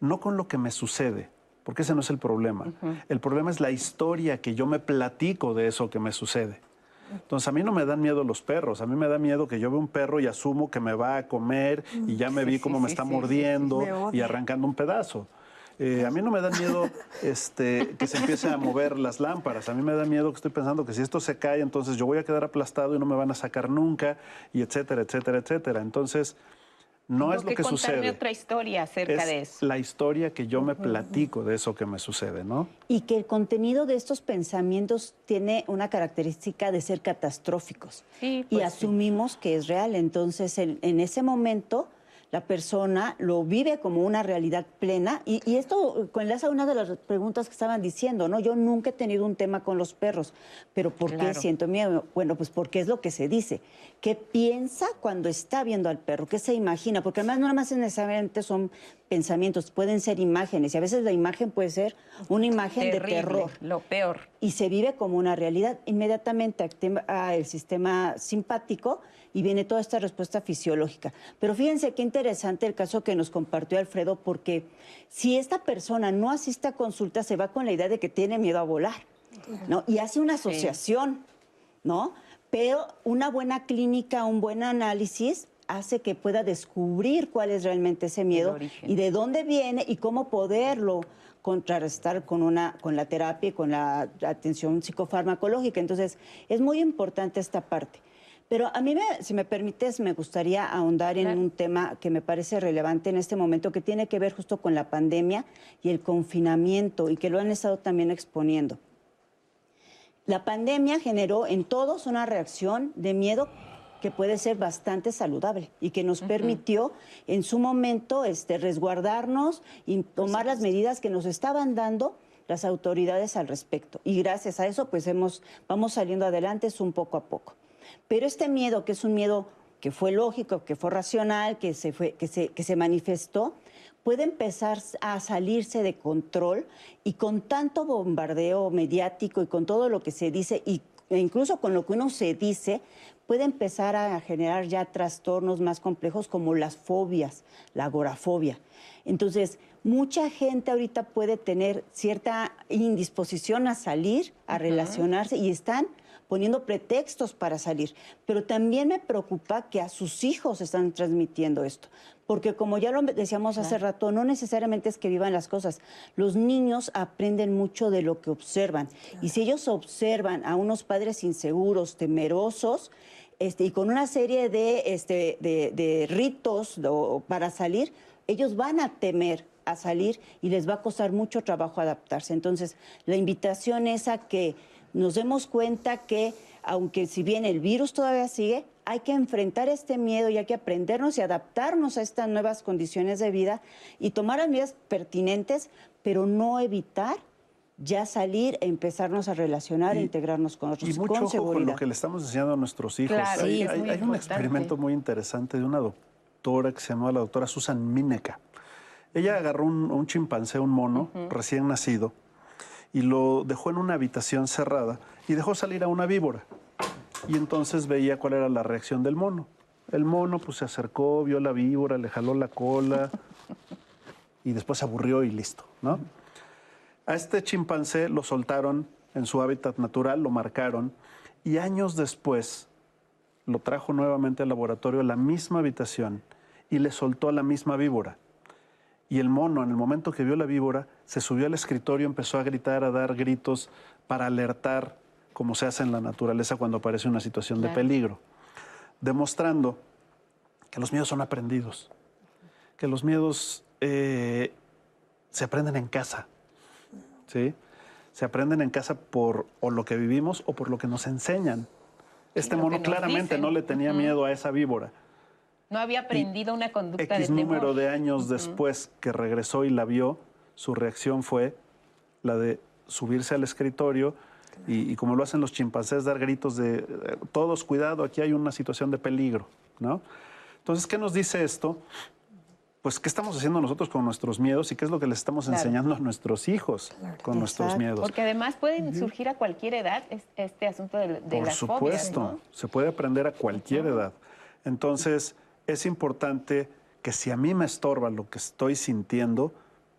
no con lo que me sucede, porque ese no es el problema. El problema es la historia que yo me platico de eso que me sucede. Entonces a mí no me dan miedo los perros, a mí me da miedo que yo vea un perro y asumo que me va a comer y ya me vi cómo me está mordiendo y arrancando un pedazo. Eh, a mí no me da miedo este, que se empiece a mover las lámparas. A mí me da miedo que estoy pensando que si esto se cae, entonces yo voy a quedar aplastado y no me van a sacar nunca, y etcétera, etcétera, etcétera. Entonces, no es lo que, sucede. otra historia acerca de eso. La historia que yo me platico de eso que me sucede, ¿no? Y que el contenido de estos pensamientos tiene una característica de ser catastróficos. y pues asumimos que es real. Entonces, en, ese momento, la persona lo vive como una realidad plena. Y, y esto enlaza una de las preguntas que estaban diciendo, ¿no? Yo nunca he tenido un tema con los perros, pero ¿por qué siento miedo? Bueno, pues porque es lo que se dice. ¿Qué piensa cuando está viendo al perro? ¿Qué se imagina? Porque además no nada más necesariamente son pensamientos, pueden ser imágenes y a veces la imagen puede ser una imagen de terror. Lo peor. Y se vive como una realidad. Inmediatamente activa el sistema simpático y viene toda esta respuesta fisiológica. Pero fíjense qué interesante el caso que nos compartió Alfredo, porque si esta persona no asiste a consulta, se va con la idea de que tiene miedo a volar, ¿no? Y hace una asociación, ¿no? Pero una buena clínica, un buen análisis hace que pueda descubrir cuál es realmente ese miedo y de dónde viene y cómo poderlo contrarrestar con una con la terapia y con la atención psicofarmacológica. Entonces, es muy importante esta parte. Pero a mí, si me permites, me gustaría ahondar en un tema que me parece relevante en este momento, que tiene que ver justo con la pandemia y el confinamiento, y que lo han estado también exponiendo. La pandemia generó en todos una reacción de miedo que puede ser bastante saludable y que nos permitió en su momento este, resguardarnos y tomar las medidas que nos estaban dando las autoridades al respecto. Y gracias a eso, pues hemos, vamos saliendo adelante un poco a poco. Pero este miedo, que es un miedo que fue lógico, que fue racional, que se, fue, que se, que se manifestó, puede empezar a salirse de control y con tanto bombardeo mediático y con todo lo que se dice y e incluso con lo que uno se dice, puede empezar a generar ya trastornos más complejos como las fobias, la agorafobia. Entonces, mucha gente ahorita puede tener cierta indisposición a salir, a relacionarse y están poniendo pretextos para salir. Pero también me preocupa que a sus hijos están transmitiendo esto. Porque como ya lo decíamos hace rato, no necesariamente es que vivan las cosas. Los niños aprenden mucho de lo que observan. Y si ellos observan a unos padres inseguros, temerosos, este, y con una serie de, este, de, ritos para salir, ellos van a temer a salir y les va a costar mucho trabajo adaptarse. Entonces, la invitación es a que nos demos cuenta que, aunque si bien el virus todavía sigue, hay que enfrentar este miedo y hay que aprendernos y adaptarnos a estas nuevas condiciones de vida y tomar las medidas pertinentes, pero no evitar ya salir e empezarnos a relacionar e integrarnos con otros. Y mucho ojo con lo que le estamos enseñando a nuestros hijos. hay, un experimento muy interesante de una doctora que se llama la doctora Susan Mineka. Ella agarró un, chimpancé, un mono recién nacido, y lo dejó en una habitación cerrada y dejó salir a una víbora. Y entonces veía cuál era la reacción del mono. El mono pues se acercó, vio la víbora, le jaló la cola y después se aburrió y listo, ¿no? A este chimpancé lo soltaron en su hábitat natural, lo marcaron y años después lo trajo nuevamente al laboratorio a la misma habitación y le soltó a la misma víbora. Y el mono, en el momento que vio la víbora, se subió al escritorio, empezó a gritar, a dar gritos para alertar, como se hace en la naturaleza cuando aparece una situación de peligro, demostrando que los miedos son aprendidos, que los miedos eh, se aprenden en casa, ¿sí? Se aprenden en casa por o lo que vivimos o por lo que nos enseñan. Este mono claramente no le tenía miedo a esa víbora. No había aprendido una conducta X de número de años después que regresó y la vio, su reacción fue la de subirse al escritorio y, como lo hacen los chimpancés, dar gritos de eh, todos, cuidado, aquí hay una situación de peligro, ¿no? Entonces, ¿qué nos dice esto? Pues, ¿qué estamos haciendo nosotros con nuestros miedos y qué es lo que les estamos enseñando a nuestros hijos con nuestros miedos? Porque además pueden surgir a cualquier edad este asunto de, de Por supuesto, se puede aprender a cualquier edad. Entonces, es importante que si a mí me estorba lo que estoy sintiendo,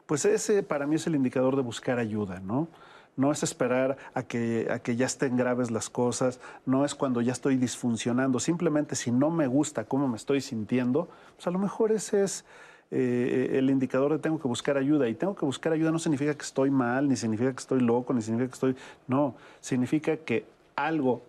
pues ese para mí es el indicador de buscar ayuda, ¿no? No es esperar a que, a que ya estén graves las cosas, no es cuando ya estoy disfuncionando, simplemente si no me gusta cómo me estoy sintiendo, pues a lo mejor ese es eh, el indicador de tengo que buscar ayuda. Y tengo que buscar ayuda no significa que estoy mal, ni significa que estoy loco, ni significa que estoy... No, significa que algo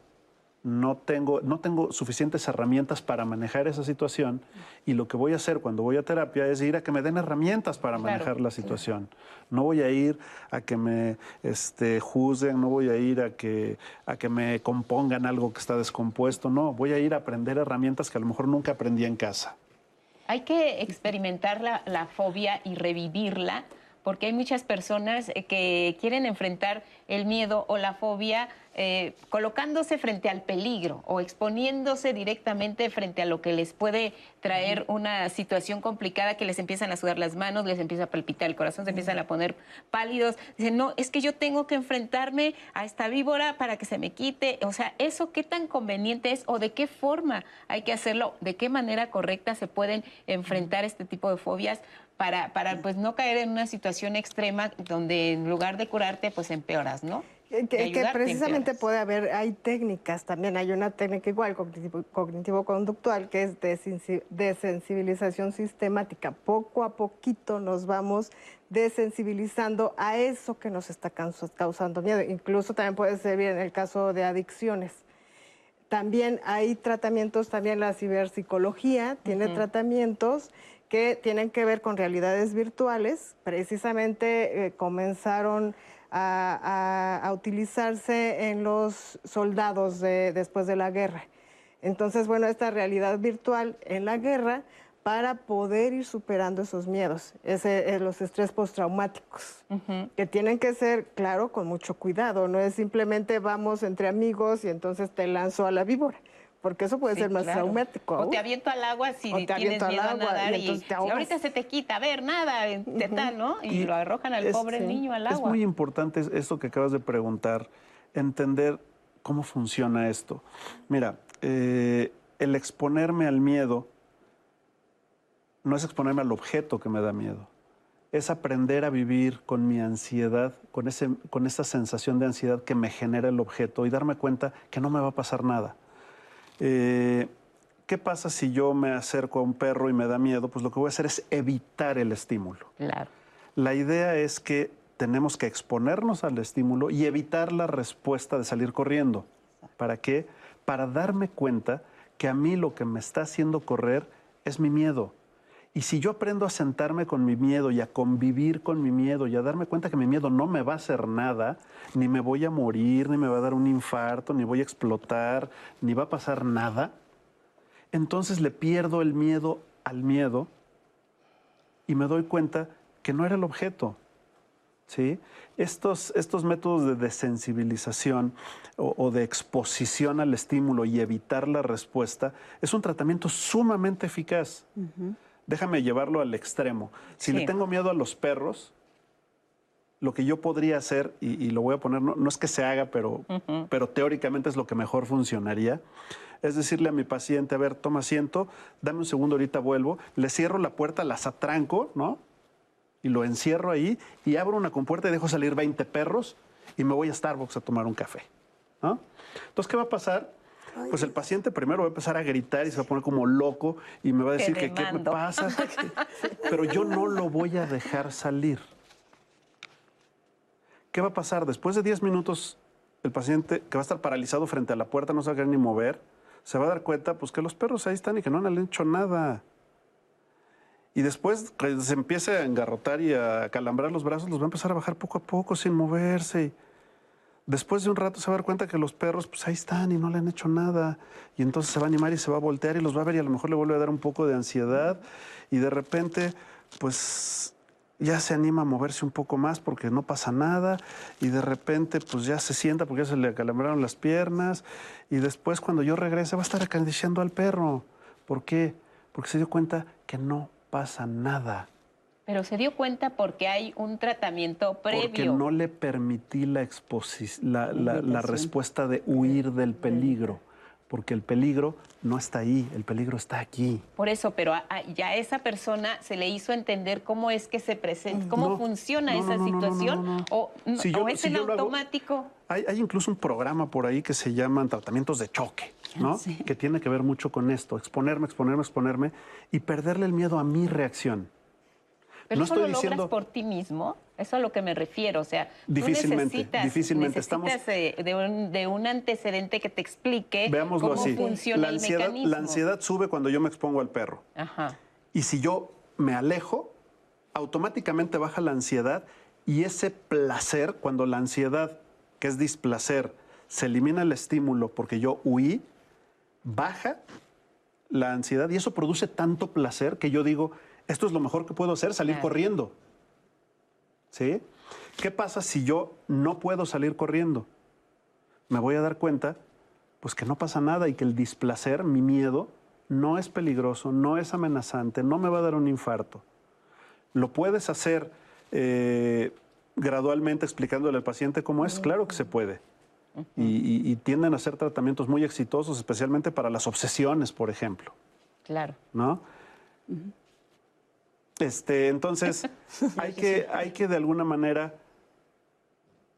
no tengo, no tengo suficientes herramientas para manejar esa situación y lo que voy a hacer cuando voy a terapia es ir a que me den herramientas para manejar la situación. No voy a ir a que me este, juzguen, no voy a ir a que, a que me compongan algo que está descompuesto, no, voy a ir a aprender herramientas que a lo mejor nunca aprendí en casa. Hay que experimentar la, la fobia y revivirla porque hay muchas personas eh, que quieren enfrentar el miedo o la fobia eh, colocándose frente al peligro o exponiéndose directamente frente a lo que les puede traer una situación complicada que les empiezan a sudar las manos, les empieza a palpitar el corazón, se empiezan a poner pálidos. Dicen, no, es que yo tengo que enfrentarme a esta víbora para que se me quite. O sea, ¿eso qué tan conveniente es o de qué forma hay que hacerlo? ¿De qué manera correcta se pueden enfrentar este tipo de fobias? Para, para pues no caer en una situación extrema donde en lugar de curarte pues empeoras, ¿no? Que, precisamente puede haber, hay técnicas también, hay una técnica igual, cognitivo-conductual, que es desensibilización sistemática. Poco a poquito nos vamos desensibilizando a eso que nos está causando miedo. Incluso también puede ser bien en el caso de adicciones. También hay tratamientos, también la ciberpsicología tiene tratamientos que tienen que ver con realidades virtuales. Precisamente eh, comenzaron a, utilizarse en los soldados después de la guerra. Entonces, bueno, esta realidad virtual en la guerra para poder ir superando esos miedos, ese, eh, los estrés postraumáticos, que tienen que ser, claro, con mucho cuidado, no es simplemente vamos entre amigos y entonces te lanzo a la víbora porque eso puede ser más traumático. O te aviento al agua si tienes miedo a nadar y, ahorita se te quita, a ver, nada, te tal, ¿no? Y, lo arrojan al pobre niño al agua. Es muy importante esto que acabas de preguntar, entender cómo funciona esto. Mira, eh, el exponerme al miedo no es exponerme al objeto que me da miedo, es aprender a vivir con mi ansiedad, con, ese, con esa sensación de ansiedad que me genera el objeto y darme cuenta que no me va a pasar nada eh, ¿Qué pasa si yo me acerco a un perro y me da miedo? Pues lo que voy a hacer es evitar el estímulo. Claro. La idea es que tenemos que exponernos al estímulo y evitar la respuesta de salir corriendo. ¿Para qué? Para darme cuenta que a mí lo que me está haciendo correr es mi miedo. Y si yo aprendo a sentarme con mi miedo y a convivir con mi miedo y a darme cuenta que mi miedo no me va a hacer nada, ni me voy a morir, ni me va a dar un infarto, ni voy a explotar, ni va a pasar nada, entonces le pierdo el miedo al miedo y me doy cuenta que no era el objeto. ¿Sí? Estos, estos métodos de desensibilización o, de exposición al estímulo y evitar la respuesta es un tratamiento sumamente eficaz déjame llevarlo al extremo. Si le tengo miedo a los perros, lo que yo podría hacer, y, lo voy a poner, no, es que se haga, pero, pero teóricamente es lo que mejor funcionaría, es decirle a mi paciente, a ver, toma asiento, dame un segundo, ahorita vuelvo, le cierro la puerta, las atranco, ¿no? Y lo encierro ahí y abro una compuerta y dejo salir 20 perros y me voy a Starbucks a tomar un café, ¿no? Entonces, ¿qué va a pasar? Pues el paciente primero va a empezar a gritar y se va a poner como loco y me va a decir que qué me pasa. [laughs] [laughs] Pero yo no lo voy a dejar salir. ¿Qué va a pasar? Después de 10 minutos, el paciente que va a estar paralizado frente a la puerta, no se va a querer ni mover, se va a dar cuenta pues que los perros ahí están y que no le han hecho nada. Y después que se empiece a engarrotar y a calambrar los brazos, los va a empezar a bajar poco a poco sin moverse después de un rato se va a dar cuenta que los perros, pues ahí están y no le han hecho nada. Y entonces se va a animar y se va a voltear y los va a ver y a lo mejor le vuelve a dar un poco de ansiedad. Y de repente, pues ya se anima a moverse un poco más porque no pasa nada. Y de repente, pues ya se sienta porque ya se le acalambraron las piernas. Y después, cuando yo regrese, va a estar acariciando al perro. ¿Por qué? Porque se dio cuenta que no pasa nada. Pero se dio cuenta porque hay un tratamiento previo. Porque no le permití la, la, la, la respuesta de huir del peligro porque el peligro no está ahí, el peligro está aquí. Por eso, pero ya a esa persona se le hizo entender cómo es que se presenta, cómo funciona esa situación, o, es en automático. hay, incluso un programa por ahí que se llaman tratamientos de choque, ¿no? Que tiene que ver mucho con esto, exponerme, exponerme, exponerme y perderle el miedo a mi reacción. Pero no eso lo logras por ti mismo, eso a lo que me refiero, o sea, difícilmente, necesitas, difícilmente estamos de, un, antecedente que te explique cómo funciona la ansiedad, el mecanismo. La ansiedad sube cuando yo me expongo al perro. Y si yo me alejo, automáticamente baja la ansiedad y ese placer, cuando la ansiedad, que es displacer, se elimina el estímulo porque yo huí, baja la ansiedad y eso produce tanto placer que yo digo, esto es lo mejor que puedo hacer, salir corriendo. ¿Sí? ¿Qué pasa si yo no puedo salir corriendo? Me voy a dar cuenta, pues que no pasa nada y que el displacer, mi miedo, no es peligroso, no es amenazante, no me va a dar un infarto. Lo puedes hacer eh, gradualmente explicándole al paciente cómo es, claro que se puede. y, tienden a ser tratamientos muy exitosos, especialmente para las obsesiones, por ejemplo. Claro. ¿No? Este, entonces, [laughs] hay que, hay que de alguna manera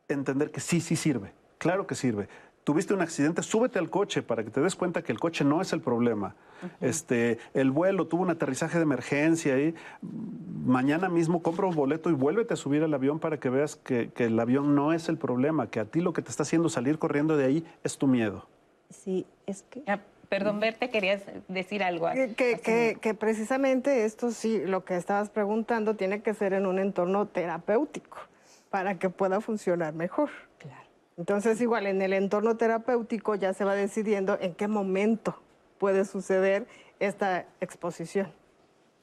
entender que sí, sí sirve. Claro que sirve. Tuviste un accidente, súbete al coche para que te des cuenta que el coche no es el problema. este, el vuelo tuvo un aterrizaje de emergencia y mañana mismo compra un boleto y vuélvete a subir al avión para que veas que, el avión no es el problema, que a ti lo que te está haciendo salir corriendo de ahí es tu miedo. Sí, es que... Perdón, Verte, querías decir algo. Que, que, precisamente esto sí, lo que estabas preguntando, tiene que ser en un entorno terapéutico para que pueda funcionar mejor. Claro. Entonces, igual en el entorno terapéutico ya se va decidiendo en qué momento puede suceder esta exposición.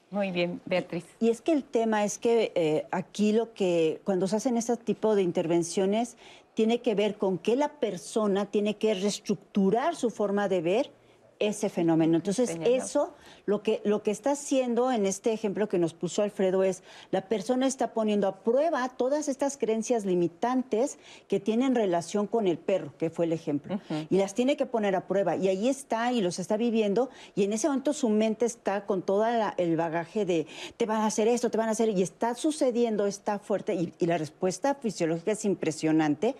Muy bien, Beatriz. Y es que el tema es que eh, aquí lo que, cuando se hacen este tipo de intervenciones, tiene que ver con que la persona tiene que reestructurar su forma de ver ese fenómeno. Entonces, eso lo que, lo que está haciendo en este ejemplo que nos puso Alfredo es, la persona está poniendo a prueba todas estas creencias limitantes que tienen relación con el perro, que fue el ejemplo, y las tiene que poner a prueba. Y ahí está y los está viviendo, y en ese momento su mente está con todo el bagaje de, te van a hacer esto, te van a hacer, y está sucediendo, está fuerte, y la respuesta fisiológica es impresionante,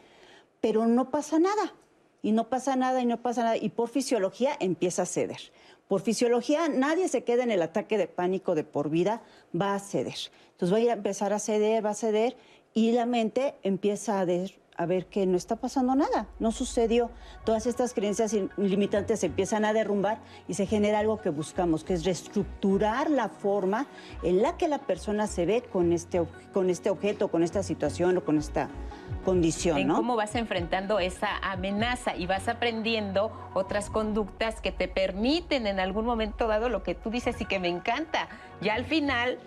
pero no pasa nada y no pasa nada y no pasa nada. Y por fisiología empieza a ceder. Por fisiología nadie se queda en el ataque de pánico de por vida, va a ceder. Entonces va a empezar a ceder, va a ceder y la mente empieza a, ver que no está pasando nada, no sucedió. Todas estas creencias limitantes se empiezan a derrumbar y se genera algo que buscamos, que es reestructurar la forma en la que la persona se ve con este, con este objeto, con esta situación o con esta condición. En cómo vas enfrentando esa amenaza y vas aprendiendo otras conductas que te permiten en algún momento dado lo que tú dices y que me encanta. Ya al final,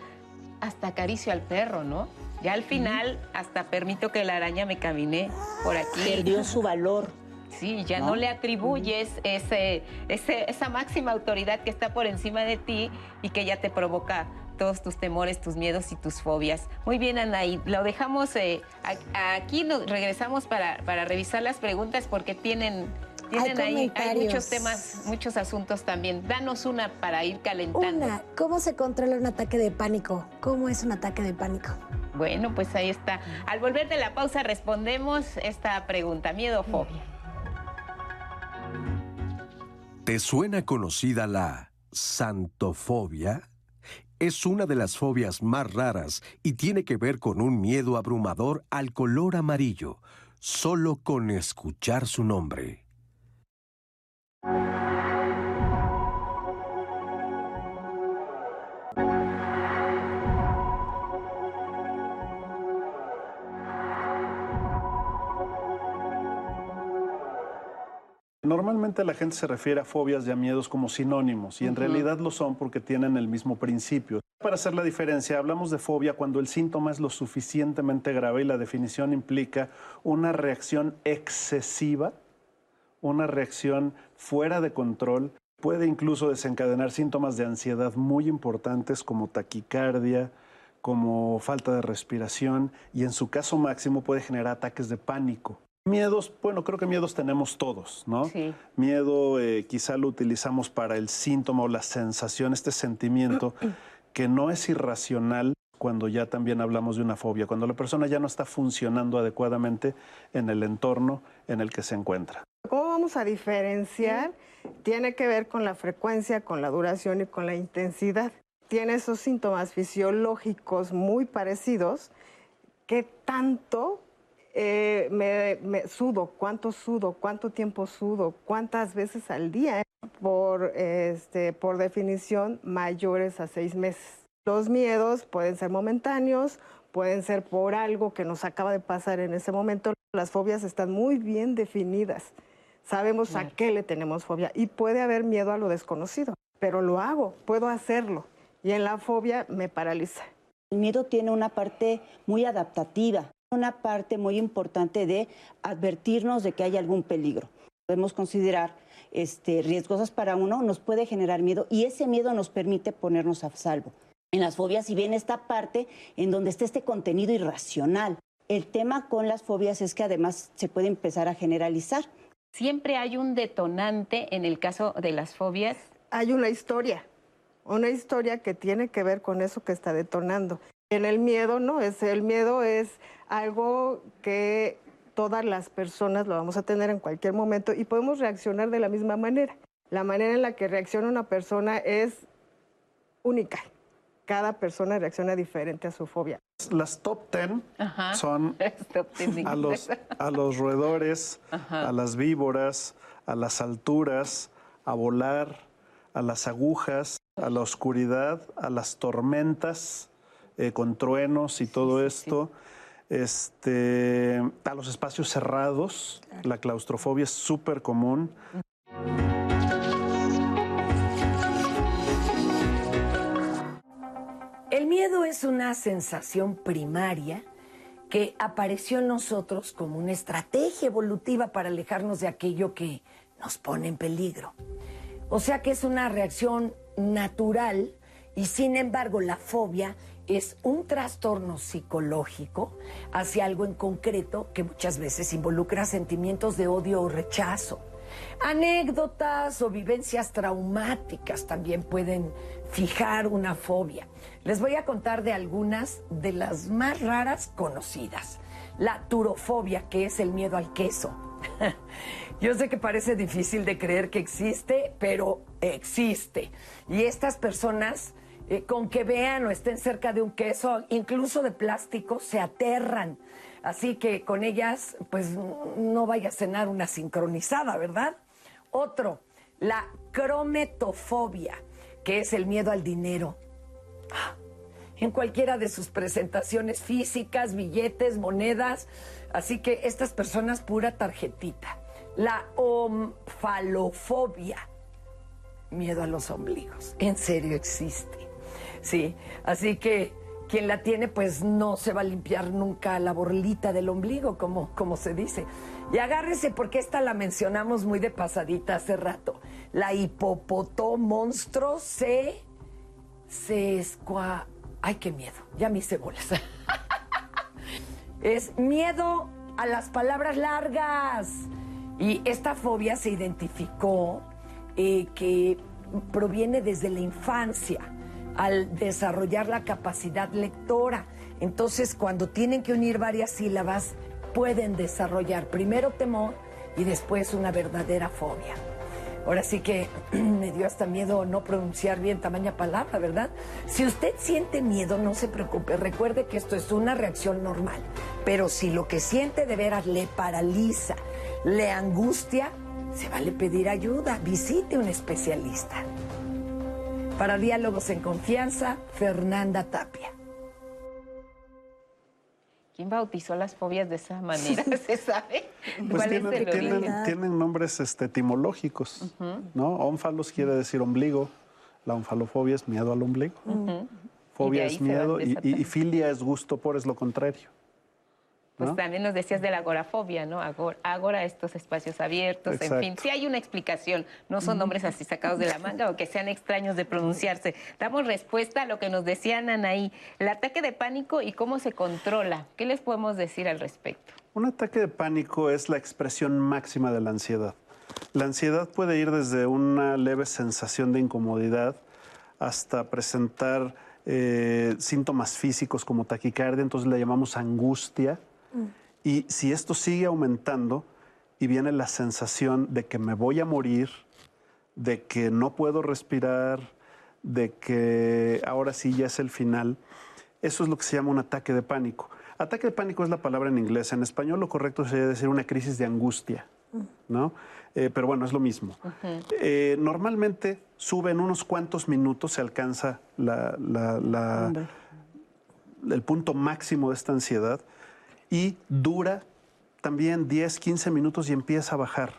hasta acaricio al perro, ¿no? Ya al final, hasta permito que la araña me camine por aquí. Perdió su valor. Sí, ya no, le atribuyes ese, esa máxima autoridad que está por encima de ti y que ya te provoca todos tus temores, tus miedos y tus fobias. Muy bien, Anaí, lo dejamos eh, aquí, nos regresamos para, para revisar las preguntas porque tienen tienen ahí hay muchos temas, muchos asuntos también. Danos una para ir calentando. Una, ¿cómo se controla un ataque de pánico? ¿Cómo es un ataque de pánico? Bueno, pues ahí está. Al volver de la pausa respondemos esta pregunta, miedo o fobia. ¿Te suena conocida la santofobia? Es una de las fobias más raras y tiene que ver con un miedo abrumador al color amarillo, solo con escuchar su nombre. Normalmente la gente se refiere a fobias y a miedos como sinónimos y en realidad lo son porque tienen el mismo principio. Para hacer la diferencia, hablamos de fobia cuando el síntoma es lo suficientemente grave y la definición implica una reacción excesiva una reacción fuera de control, puede incluso desencadenar síntomas de ansiedad muy importantes como taquicardia, como falta de respiración y en su caso máximo puede generar ataques de pánico. Miedos, bueno, creo que miedos tenemos todos, ¿no? Sí. Miedo eh, quizá lo utilizamos para el síntoma o la sensación, este sentimiento [clears throat] que no es irracional cuando ya también hablamos de una fobia, cuando la persona ya no está funcionando adecuadamente en el entorno en el que se encuentra. ¿Cómo vamos a diferenciar? Tiene que ver con la frecuencia, con la duración y con la intensidad. Tiene esos síntomas fisiológicos muy parecidos. ¿Qué tanto eh, me, sudo? ¿Cuánto sudo? ¿Cuánto tiempo sudo? ¿Cuántas veces al día? Por, este, por definición, mayores a seis meses. Los miedos pueden ser momentáneos, pueden ser por algo que nos acaba de pasar en ese momento. Las fobias están muy bien definidas sabemos a qué le tenemos fobia y puede haber miedo a lo desconocido. pero lo hago, puedo hacerlo. Y en la fobia me paraliza. El miedo tiene una parte muy adaptativa, una parte muy importante de advertirnos de que hay algún peligro. Podemos considerar este, riesgosas para uno, nos puede generar miedo y ese miedo nos permite ponernos a salvo. En las fobias, si bien esta parte en donde está este contenido irracional, el tema con las fobias es que además se puede empezar a generalizar. ¿Siempre hay un detonante en el caso de las fobias? Hay una historia, una historia que tiene que ver con eso que está detonando. En el miedo, ¿no? Es, el miedo es algo que todas las personas lo vamos a tener en cualquier momento y podemos reaccionar de la misma manera. La manera en la que reacciona una persona es única. Cada persona reacciona diferente a su fobia. Las top ten son [laughs] a los, a los roedores, a las víboras, a las alturas, a volar, a las agujas, a la oscuridad, a las tormentas eh, con truenos y todo esto. Este, a los espacios cerrados, la claustrofobia es súper común. El miedo es una sensación primaria que apareció en nosotros como una estrategia evolutiva para alejarnos de aquello que nos pone en peligro. O sea que es una reacción natural y sin embargo la fobia es un trastorno psicológico hacia algo en concreto que muchas veces involucra sentimientos de odio o rechazo. Anécdotas o vivencias traumáticas también pueden fijar una fobia. Les voy a contar de algunas de las más raras conocidas. La turofobia, que es el miedo al queso. [laughs] Yo sé que parece difícil de creer que existe, pero existe. Y estas personas eh, con que vean o estén cerca de un queso, incluso de plástico, se aterran. Así que con ellas, pues no vaya a cenar una sincronizada, ¿verdad? Otro, la crometofobia, que es el miedo al dinero. En cualquiera de sus presentaciones físicas, billetes, monedas. Así que estas personas, pura tarjetita. La omfalofobia, miedo a los ombligos. En serio existe. Sí, así que quien la tiene pues no se va a limpiar nunca la borlita del ombligo, como, como se dice. Y agárrese porque esta la mencionamos muy de pasadita hace rato. La hipopotó monstruo se... se escua... Ay, qué miedo, ya me hice bolas. [laughs] es miedo a las palabras largas. Y esta fobia se identificó eh, que proviene desde la infancia al desarrollar la capacidad lectora. Entonces, cuando tienen que unir varias sílabas, pueden desarrollar primero temor y después una verdadera fobia. Ahora sí que [clears throat] me dio hasta miedo no pronunciar bien tamaña palabra, ¿verdad? Si usted siente miedo, no se preocupe. Recuerde que esto es una reacción normal. Pero si lo que siente de veras le paraliza, le angustia, se vale pedir ayuda. Visite un especialista. Para Diálogos en Confianza, Fernanda Tapia. ¿Quién bautizó las fobias de esa manera? [laughs] ¿Se sabe? Pues tienen, nombres este, etimológicos, ¿no? Ónfalos quiere decir ombligo, la onfalofobia es miedo al ombligo. Fobia es miedo y, y, filia es gusto por, es lo contrario. Pues también nos decías de la agorafobia, ¿no? Agora, estos espacios abiertos, en fin. Sí hay una explicación, no son nombres así sacados de la manga o que sean extraños de pronunciarse. Damos respuesta a lo que nos decían Anaí, el ataque de pánico y cómo se controla. ¿Qué les podemos decir al respecto? Un ataque de pánico es la expresión máxima de la ansiedad. La ansiedad puede ir desde una leve sensación de incomodidad hasta presentar eh, síntomas físicos como taquicardia, entonces le llamamos angustia y si esto sigue aumentando y viene la sensación de que me voy a morir, de que no puedo respirar, de que ahora sí ya es el final, eso es lo que se llama un ataque de pánico. Ataque de pánico es la palabra en inglés. En español lo correcto sería decir una crisis de angustia, ¿no? Eh, pero bueno, es lo mismo. Eh, normalmente sube en unos cuantos minutos, se alcanza el punto máximo de esta ansiedad y dura también 10, 15 minutos y empieza a bajar.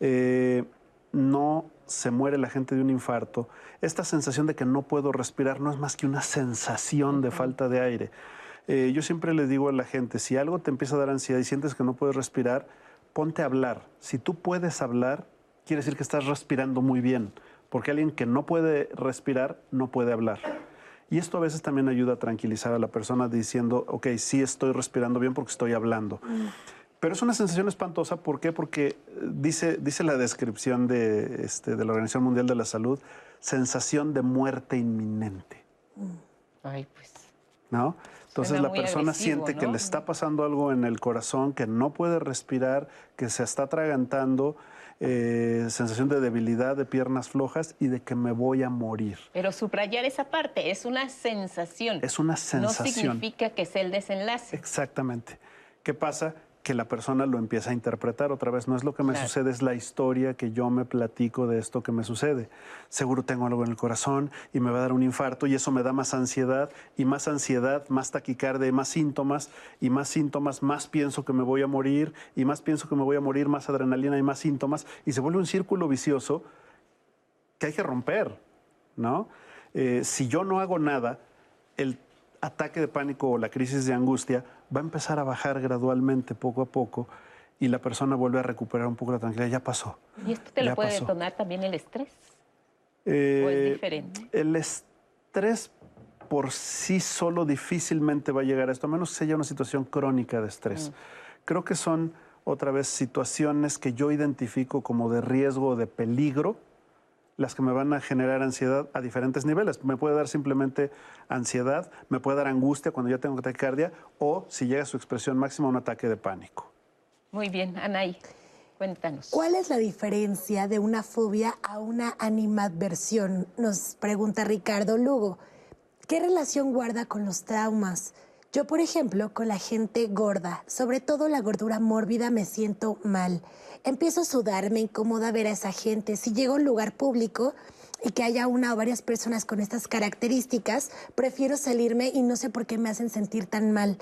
Eh, no se muere la gente de un infarto, esta sensación de que no puedo respirar no es más que una sensación de falta de aire. Eh, yo siempre le digo a la gente, si algo te empieza a dar ansiedad y sientes que no puedes respirar, ponte a hablar. Si tú puedes hablar, quiere decir que estás respirando muy bien, porque alguien que no puede respirar no puede hablar. Y esto a veces también ayuda a tranquilizar a la persona diciendo, ok, sí estoy respirando bien porque estoy hablando. Pero es una sensación espantosa, ¿por qué? Porque eh, dice, dice la descripción de, este, de la Organización Mundial de la Salud, sensación de muerte inminente. Ay, pues. ¿No? Entonces Suena la persona agresivo, siente que ¿no? le está pasando algo en el corazón, que no puede respirar, que se está atragantando, eh, sensación de debilidad, de piernas flojas y de que me voy a morir. Pero subrayar esa parte es una sensación. Es una No sensación. significa que sea el desenlace. Exactamente. ¿Qué pasa? Que la persona lo empieza a interpretar otra vez. No es lo que me Claro. sucede, es la historia que yo me platico de esto que me sucede. Seguro tengo algo en el corazón y me va a dar un infarto y eso me da más ansiedad y más ansiedad, más taquicardia, más síntomas y más síntomas, más pienso que me voy a morir y más pienso que me voy a morir, más adrenalina y más síntomas y se vuelve un círculo vicioso que hay que romper, ¿no? Eh, si yo no hago nada, el ataque de pánico o la crisis de angustia va a empezar a bajar gradualmente, poco a poco, y la persona vuelve a recuperar un poco la tranquilidad. Ya pasó. Y esto te lo puede pasó. detonar también el estrés. Eh, ¿O es diferente? El estrés por sí solo difícilmente va a llegar a esto, a menos que sea una situación crónica de estrés. Creo que son otra vez situaciones que yo identifico como de riesgo o de peligro, las que me van a generar ansiedad a diferentes niveles. Me puede dar simplemente ansiedad, me puede dar angustia cuando ya tengo taquicardia o, si llega a su expresión máxima, un ataque de pánico. Muy bien, Anaí, cuéntanos. ¿Cuál es la diferencia de una fobia a una animadversión? Nos pregunta Ricardo Lugo. ¿Qué relación guarda con los traumas? Yo, por ejemplo, con la gente gorda, sobre todo la gordura mórbida, me siento mal. Empiezo a sudar, me incomoda ver a esa gente. Si llego a un lugar público y que haya una o varias personas con estas características, prefiero salirme y no sé por qué me hacen sentir tan mal.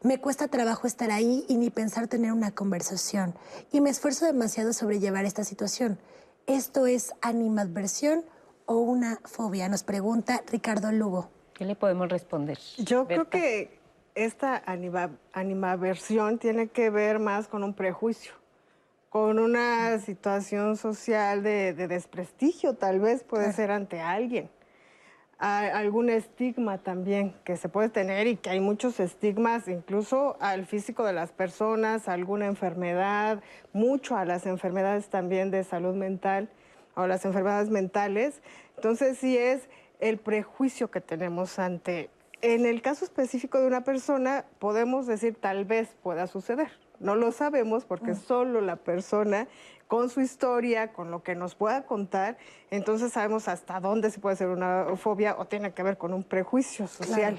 Me cuesta trabajo estar ahí y ni pensar tener una conversación. Y me esfuerzo demasiado sobrellevar esta situación. ¿Esto es animadversión o una fobia? Nos pregunta Ricardo Lugo. ¿Qué le podemos responder? Yo creo que esta anima, animaversión tiene que ver más con un prejuicio, con una situación social de, de desprestigio, tal vez puede ser ante alguien. A- algún estigma también que se puede tener y que hay muchos estigmas incluso al físico de las personas, a alguna enfermedad, mucho a las enfermedades también de salud mental o las enfermedades mentales. Entonces sí es el prejuicio que tenemos ante... En el caso específico de una persona podemos decir tal vez pueda suceder. No lo sabemos porque solo la persona con su historia, con lo que nos pueda contar, entonces sabemos hasta dónde se puede ser una fobia o tiene que ver con un prejuicio social.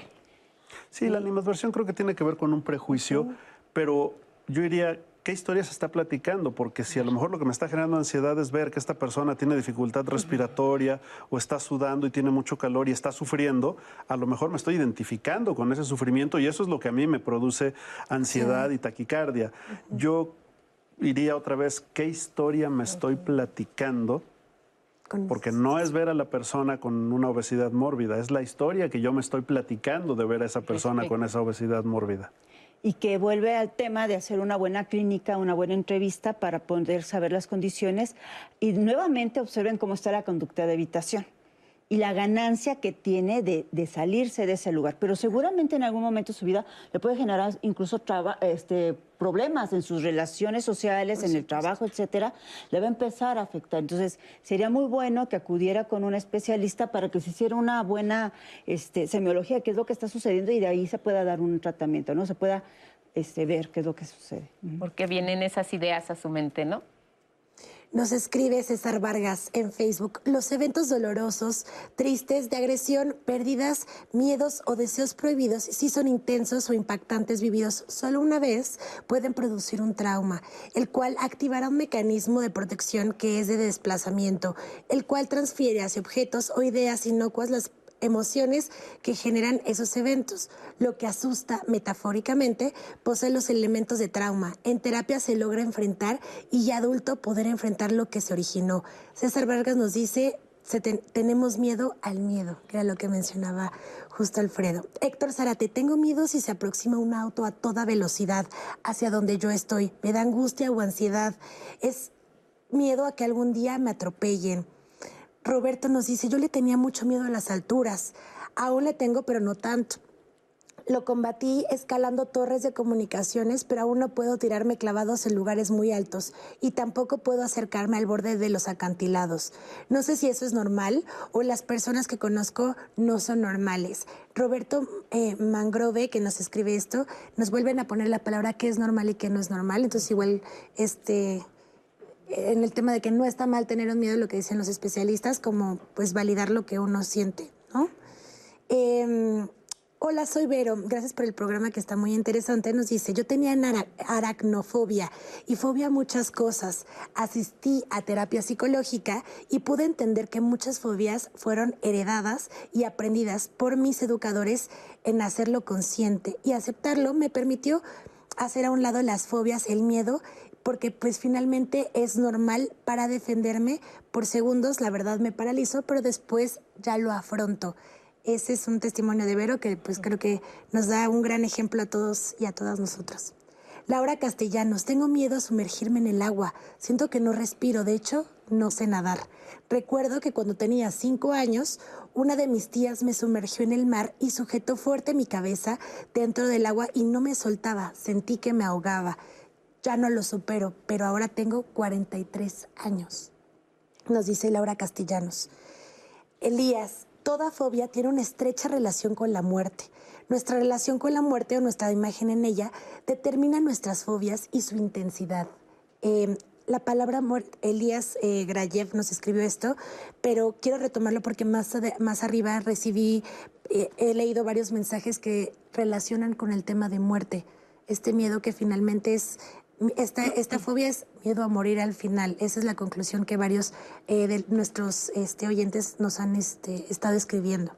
Sí, la animadversión creo que tiene que ver con un prejuicio, pero yo diría, ¿qué historia se está platicando? Porque si a lo mejor lo que me está generando ansiedad es ver que esta persona tiene dificultad respiratoria o está sudando y tiene mucho calor y está sufriendo, a lo mejor me estoy identificando con ese sufrimiento y eso es lo que a mí me produce ansiedad y taquicardia. Yo iría otra vez, ¿qué historia me estoy platicando? Porque no es ver a la persona con una obesidad mórbida, es la historia que yo me estoy platicando de ver a esa persona con esa obesidad mórbida. Y que vuelve al tema de hacer una buena clínica, una buena entrevista para poder saber las condiciones y nuevamente observen cómo está la conducta de evitación y la ganancia que tiene de, de salirse de ese lugar. Pero seguramente en algún momento de su vida le puede generar incluso traba- este, problemas en sus relaciones sociales, en el trabajo, etcétera. Le va a empezar a afectar. Entonces, sería muy bueno que acudiera con un especialista para que se hiciera una buena este, semiología, qué es lo que está sucediendo y de ahí se pueda dar un tratamiento, ¿no? Se pueda este, ver qué es lo que sucede. Porque vienen esas ideas a su mente, ¿no? Nos escribe César Vargas en Facebook. Los eventos dolorosos, tristes, de agresión, pérdidas, miedos o deseos prohibidos, si son intensos o impactantes vividos solo una vez, pueden producir un trauma, el cual activará un mecanismo de protección que es de desplazamiento, el cual transfiere hacia objetos o ideas inocuas las emociones que generan esos eventos. Lo que asusta metafóricamente posee los elementos de trauma. En terapia se logra enfrentar y ya adulto poder enfrentar lo que se originó. César Vargas nos dice, tenemos miedo al miedo, que era lo que mencionaba justo Alfredo. Héctor Zarate, tengo miedo si se aproxima un auto a toda velocidad hacia donde yo estoy. Me da angustia o ansiedad. Es miedo a que algún día me atropellen. Roberto nos dice, yo le tenía mucho miedo a las alturas. Aún le tengo, pero no tanto. Lo combatí escalando torres de comunicaciones, pero aún no puedo tirarme clavados en lugares muy altos y tampoco puedo acercarme al borde de los acantilados. No sé si eso es normal o las personas que conozco no son normales. Roberto eh, Mangrove, que nos escribe esto, nos vuelven a poner la palabra qué es normal y qué no es normal. Entonces igual, este, en el tema de que no está mal tener un miedo, lo que dicen los especialistas, como pues validar lo que uno siente, ¿no? Em, Hola, soy Vero. Gracias por el programa que está muy interesante. Nos dice, yo tenía aracnofobia y fobia a muchas cosas. Asistí a terapia psicológica y pude entender que muchas fobias fueron heredadas y aprendidas por mis educadores en hacerlo consciente y aceptarlo me permitió hacer a un lado las fobias, el miedo porque pues finalmente es normal para defenderme por segundos, la verdad me paralizo, pero después ya lo afronto ese es un testimonio de Vero que pues creo que nos da un gran ejemplo a todos y a todas nosotras. Laura Castellanos, tengo miedo a sumergirme en el agua. Siento que no respiro, de hecho, no sé nadar. Recuerdo que cuando tenía cinco años, una de mis tías me sumergió en el mar y sujetó fuerte mi cabeza dentro del agua y no me soltaba. Sentí que me ahogaba. Ya no lo supero, pero ahora tengo 43 años. Nos dice Laura Castellanos. Elías, toda fobia tiene una estrecha relación con la muerte. Nuestra relación con la muerte o nuestra imagen en ella determina nuestras fobias y su intensidad. Em, la palabra muerte, Elías eh, Grayev nos escribió esto, pero quiero retomarlo porque más, más arriba recibí, eh, he leído varios mensajes que relacionan con el tema de muerte, este miedo que finalmente es esta, esta fobia es miedo a morir al final. Esa es la conclusión que varios eh, de nuestros este, oyentes nos han este, estado escribiendo.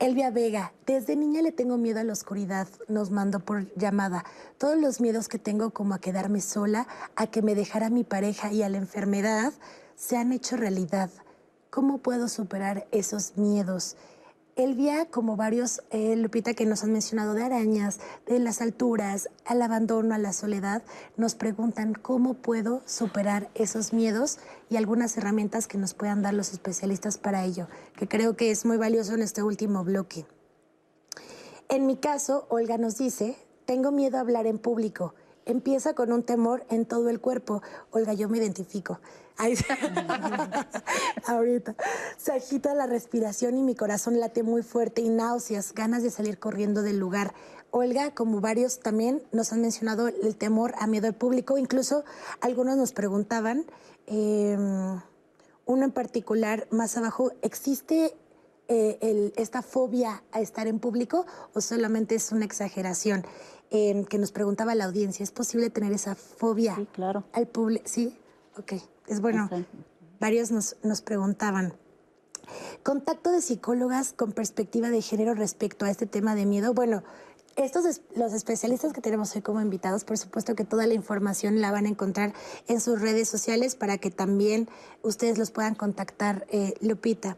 Elvia Vega, desde niña le tengo miedo a la oscuridad, nos mandó por llamada. Todos los miedos que tengo como a quedarme sola, a que me dejara mi pareja y a la enfermedad, se han hecho realidad. ¿Cómo puedo superar esos miedos? Elvia, como varios, eh, Lupita, que nos han mencionado de arañas, de las alturas, al abandono, a la soledad, nos preguntan cómo puedo superar esos miedos y algunas herramientas que nos puedan dar los especialistas para ello, que creo que es muy valioso en este último bloque. En mi caso, Olga nos dice, tengo miedo a hablar en público. Empieza con un temor en todo el cuerpo. Olga, yo me identifico. Ahorita. Se agita la respiración y mi corazón late muy fuerte y náuseas, ganas de salir corriendo del lugar. Olga, como varios también nos han mencionado el temor a miedo al público, incluso algunos nos preguntaban, em, uno en particular más abajo, ¿existe eh, esta fobia a estar en público o solamente es una exageración? Em, que nos preguntaba la audiencia, ¿es posible tener esa fobia claro. al público? Sí, ok. Es bueno, varios nos, nos preguntaban. Contacto de psicólogas con perspectiva de género respecto a este tema de miedo. Bueno, estos los especialistas que tenemos hoy como invitados, por supuesto que toda la información la van a encontrar en sus redes sociales para que también ustedes los puedan contactar, eh, Lupita.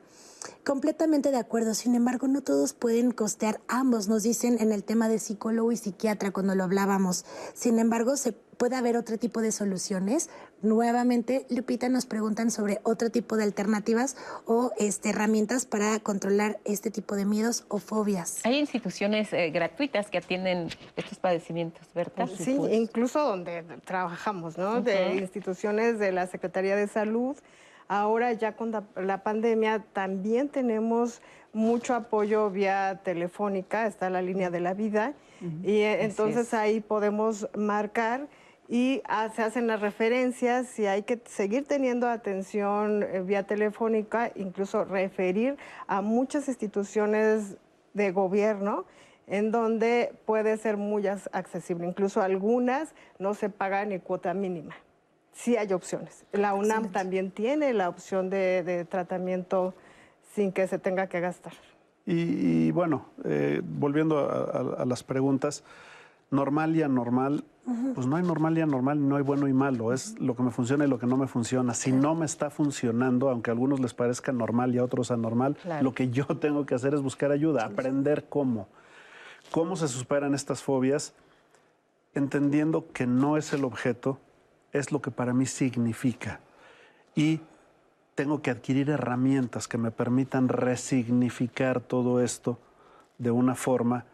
Completamente de acuerdo, sin embargo, no todos pueden costear ambos, nos dicen en el tema de psicólogo y psiquiatra cuando lo hablábamos. Sin embargo, se puede haber otro tipo de soluciones. Nuevamente, Lupita nos preguntan sobre otro tipo de alternativas o este, herramientas para controlar este tipo de miedos o fobias. Hay instituciones eh, gratuitas que atienden estos padecimientos, ¿verdad? Sí, incluso donde trabajamos, ¿no? De instituciones de la Secretaría de Salud Ahora ya con la, pandemia también tenemos mucho apoyo vía telefónica, está la línea de la vida, y eh, entonces ahí podemos marcar y se hacen las referencias si hay que seguir teniendo atención eh, vía telefónica, incluso referir a muchas instituciones de gobierno en donde puede ser muy accesible. Incluso algunas no se pagan ni cuota mínima sí hay opciones. La UNAM también tiene la opción de, tratamiento sin que se tenga que gastar. Y, bueno, eh, volviendo a, las preguntas, normal y anormal, pues no hay normal y anormal, no hay bueno y malo, es lo que me funciona y lo que no me funciona. Si no me está funcionando, aunque a algunos les parezca normal y a otros anormal, lo que yo [laughs] tengo que hacer es buscar ayuda, aprender cómo. ¿Cómo se superan estas fobias? Entendiendo que no es el objeto, es lo que para mí significa. Y tengo que adquirir herramientas que me permitan resignificar todo esto de una forma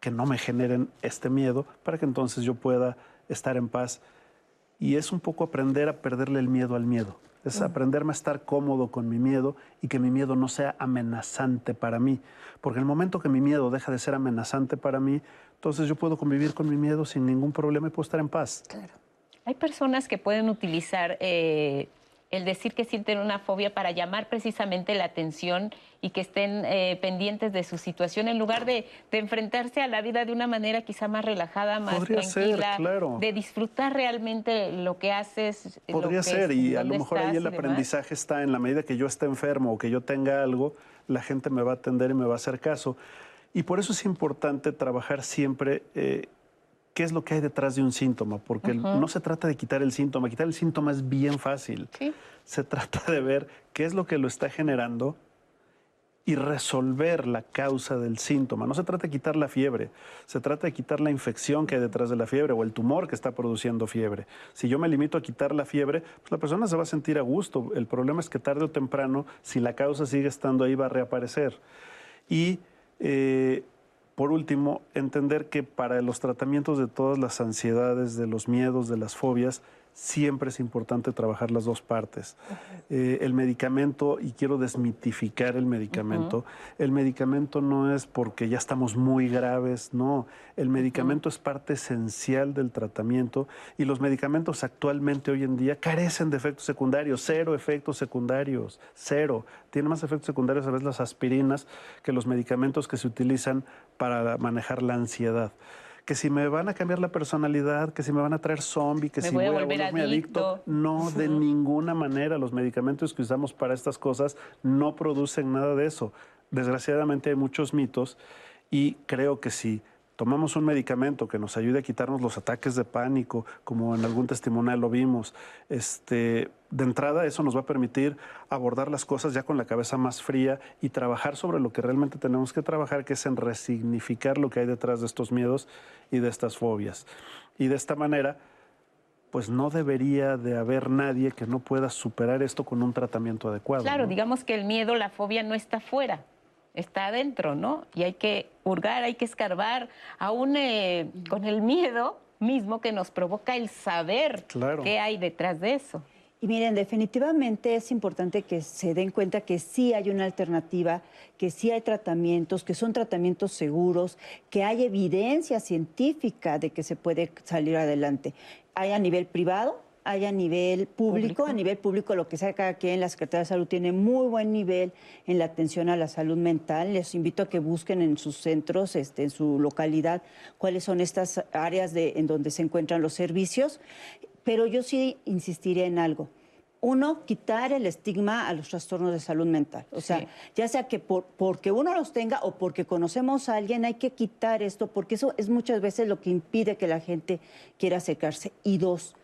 que no me generen este miedo para que entonces yo pueda estar en paz. Y es un poco aprender a perderle el miedo al miedo. Es aprenderme a estar cómodo con mi miedo y que mi miedo no sea amenazante para mí. Porque el momento que mi miedo deja de ser amenazante para mí, entonces yo puedo convivir con mi miedo sin ningún problema y puedo estar en paz. Claro. Hay personas que pueden utilizar eh, el decir que sienten una fobia para llamar precisamente la atención y que estén eh, pendientes de su situación en lugar de, enfrentarse a la vida de una manera quizá más relajada, más tranquila, de disfrutar realmente lo que haces. Podría ser, y a lo mejor ahí el aprendizaje está en la medida que yo esté enfermo o que yo tenga algo, la gente me va a atender y me va a hacer caso. Y por eso es importante trabajar siempre eh, qué es lo que hay detrás de un síntoma, porque no se trata de quitar el síntoma, quitar el síntoma es bien fácil. Se trata de ver qué es lo que lo está generando y resolver la causa del síntoma. No se trata de quitar la fiebre, se trata de quitar la infección que hay detrás de la fiebre o el tumor que está produciendo fiebre. Si yo me limito a quitar la fiebre, pues la persona se va a sentir a gusto. El problema es que tarde o temprano, si la causa sigue estando ahí, va a reaparecer. Y eh, por último, entender que para los tratamientos de todas las ansiedades, de los miedos, de las fobias, siempre es importante trabajar las dos partes. Eh, el medicamento, y quiero desmitificar el medicamento, el medicamento no es porque ya estamos muy graves, no, el medicamento es parte esencial del tratamiento y los medicamentos actualmente hoy en día carecen de efectos secundarios, cero efectos secundarios, cero. Tienen más efectos secundarios a veces las aspirinas que los medicamentos que se utilizan para manejar la ansiedad que si me van a cambiar la personalidad, que si me van a traer zombie, que si voy, a volverme adicto. No, de ninguna manera. Los medicamentos que usamos para estas cosas no producen nada de eso. Desgraciadamente hay muchos mitos y creo que si tomamos un medicamento que nos ayude a quitarnos los ataques de pánico, como en algún testimonial lo vimos, este, de entrada eso nos va a permitir abordar las cosas ya con la cabeza más fría y trabajar sobre lo que realmente tenemos que trabajar, que es en resignificar lo que hay detrás de estos miedos y de estas fobias. Y de esta manera, pues no debería de haber nadie que no pueda superar esto con un tratamiento adecuado. Claro, digamos que el miedo, la fobia no está fuera, está adentro, ¿no? Y hay que hurgar, hay que escarbar, aún eh, con el miedo mismo que nos provoca el saber qué hay detrás de eso. Y miren, definitivamente es importante que se den cuenta que sí hay una alternativa, que sí hay tratamientos, que son tratamientos seguros, que hay evidencia científica de que se puede salir adelante. Hay a nivel privado, hay a nivel público. A nivel público, lo que sea cada quien, la Secretaría de Salud tiene muy buen nivel en la atención a la salud mental. Les invito a que busquen en sus centros, este, en su localidad, cuáles son estas áreas de, en donde se encuentran los servicios. Pero yo sí insistiré en algo. Uno, quitar el estigma a los trastornos de salud mental. O sea, ya sea que por, porque uno los tenga o porque conocemos a alguien, hay que quitar esto, porque eso es muchas veces lo que impide que la gente quiera acercarse. Y dos,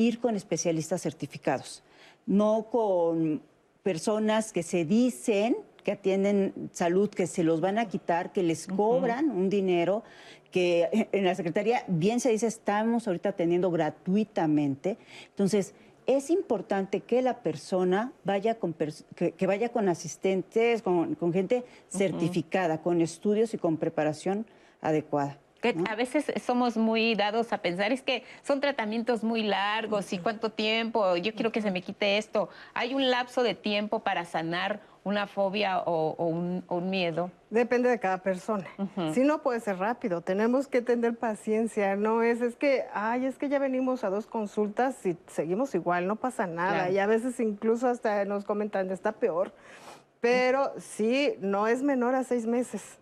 ir con especialistas certificados, no con personas que se dicen que atienden salud, que se los van a quitar, que les cobran un dinero, que en la Secretaría bien se dice estamos ahorita atendiendo gratuitamente. Entonces, es importante que la persona vaya con, que, vaya con asistentes, con, gente certificada, con estudios y con preparación adecuada. Que a veces somos muy dados a pensar, es que son tratamientos muy largos y cuánto tiempo, yo quiero que se me quite esto. ¿Hay un lapso de tiempo para sanar una fobia o, un, miedo? Depende de cada persona. Si no puede ser rápido, tenemos que tener paciencia. No es, es que, ay, es que ya venimos a dos consultas y seguimos igual, no pasa nada. Y a veces incluso hasta nos comentan, está peor. Pero sí, no es menor a seis meses.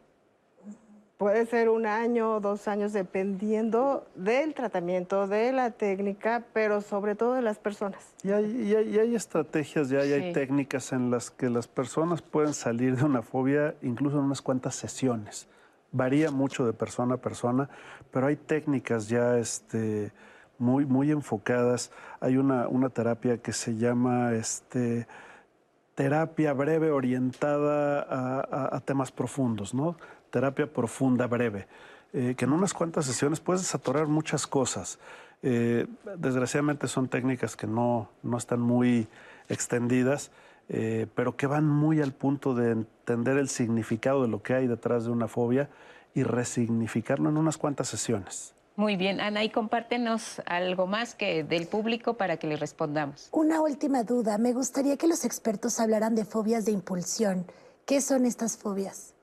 Puede ser un año o dos años dependiendo del tratamiento, de la técnica, pero sobre todo de las personas. Y hay, y hay, y hay estrategias ya, y hay Sí. técnicas en las que las personas pueden salir de una fobia incluso en unas cuantas sesiones. Varía mucho de persona a persona, pero hay técnicas ya este, muy, muy enfocadas. Hay una, una terapia que se llama este, terapia breve orientada a, a- a temas profundos, ¿no? Terapia profunda breve, eh, que en unas cuantas sesiones puedes desatorar muchas cosas. Eh, desgraciadamente son técnicas que no, no están muy extendidas, eh, pero que van muy al punto de entender el significado de lo que hay detrás de una fobia y resignificarlo en unas cuantas sesiones. Muy bien, Ana, y compártenos algo más que del público para que le respondamos. Una última duda. Me gustaría que los expertos hablaran de fobias de impulsión. ¿Qué son estas fobias?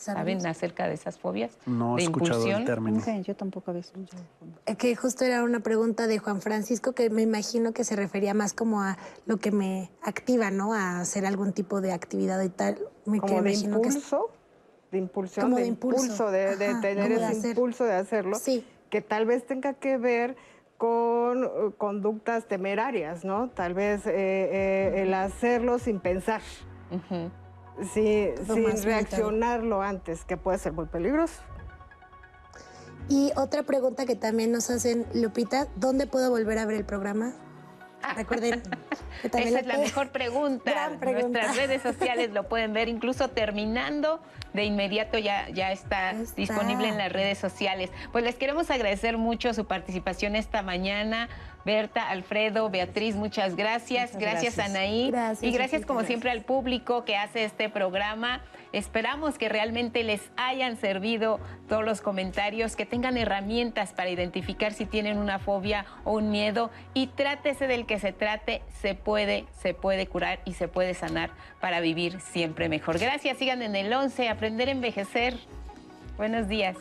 ¿Saben acerca de esas fobias? No he de escuchado el impulsión? término. Ok, yo tampoco había escuchado. Eh, Que justo era una pregunta de Juan Francisco que me imagino que se refería más como a lo que me activa, ¿no? A hacer algún tipo de actividad y tal. Me Como de imagino que es- impulso, de impulsión, Como de, de impulso. impulso, de, de Ajá, tener ese hacer. impulso de hacerlo, que tal vez tenga que ver con eh, conductas temerarias, ¿no? Tal vez eh, eh, el hacerlo sin pensar, sí, sin reaccionarlo antes, que puede ser muy peligroso. Y otra pregunta que también nos hacen, Lupita, ¿dónde puedo volver a ver el programa? Recuerden que [laughs] también Esa es la [laughs] mejor pregunta. Gran pregunta. Nuestras redes sociales lo pueden ver, incluso terminando de inmediato ya, ya está, disponible en las redes sociales. Pues les queremos agradecer mucho su participación esta mañana. Berta, Alfredo, Beatriz, muchas gracias. Muchas Gracias, gracias. Anaí. Gracias, y gracias como gracias. siempre al público que hace este programa. Esperamos que realmente les hayan servido todos los comentarios, que tengan herramientas para identificar si tienen una fobia o un miedo y trátese del que se trate, se puede, se puede curar y se puede sanar para vivir siempre mejor. Gracias, sigan en el 11, aprender a envejecer. Buenos días.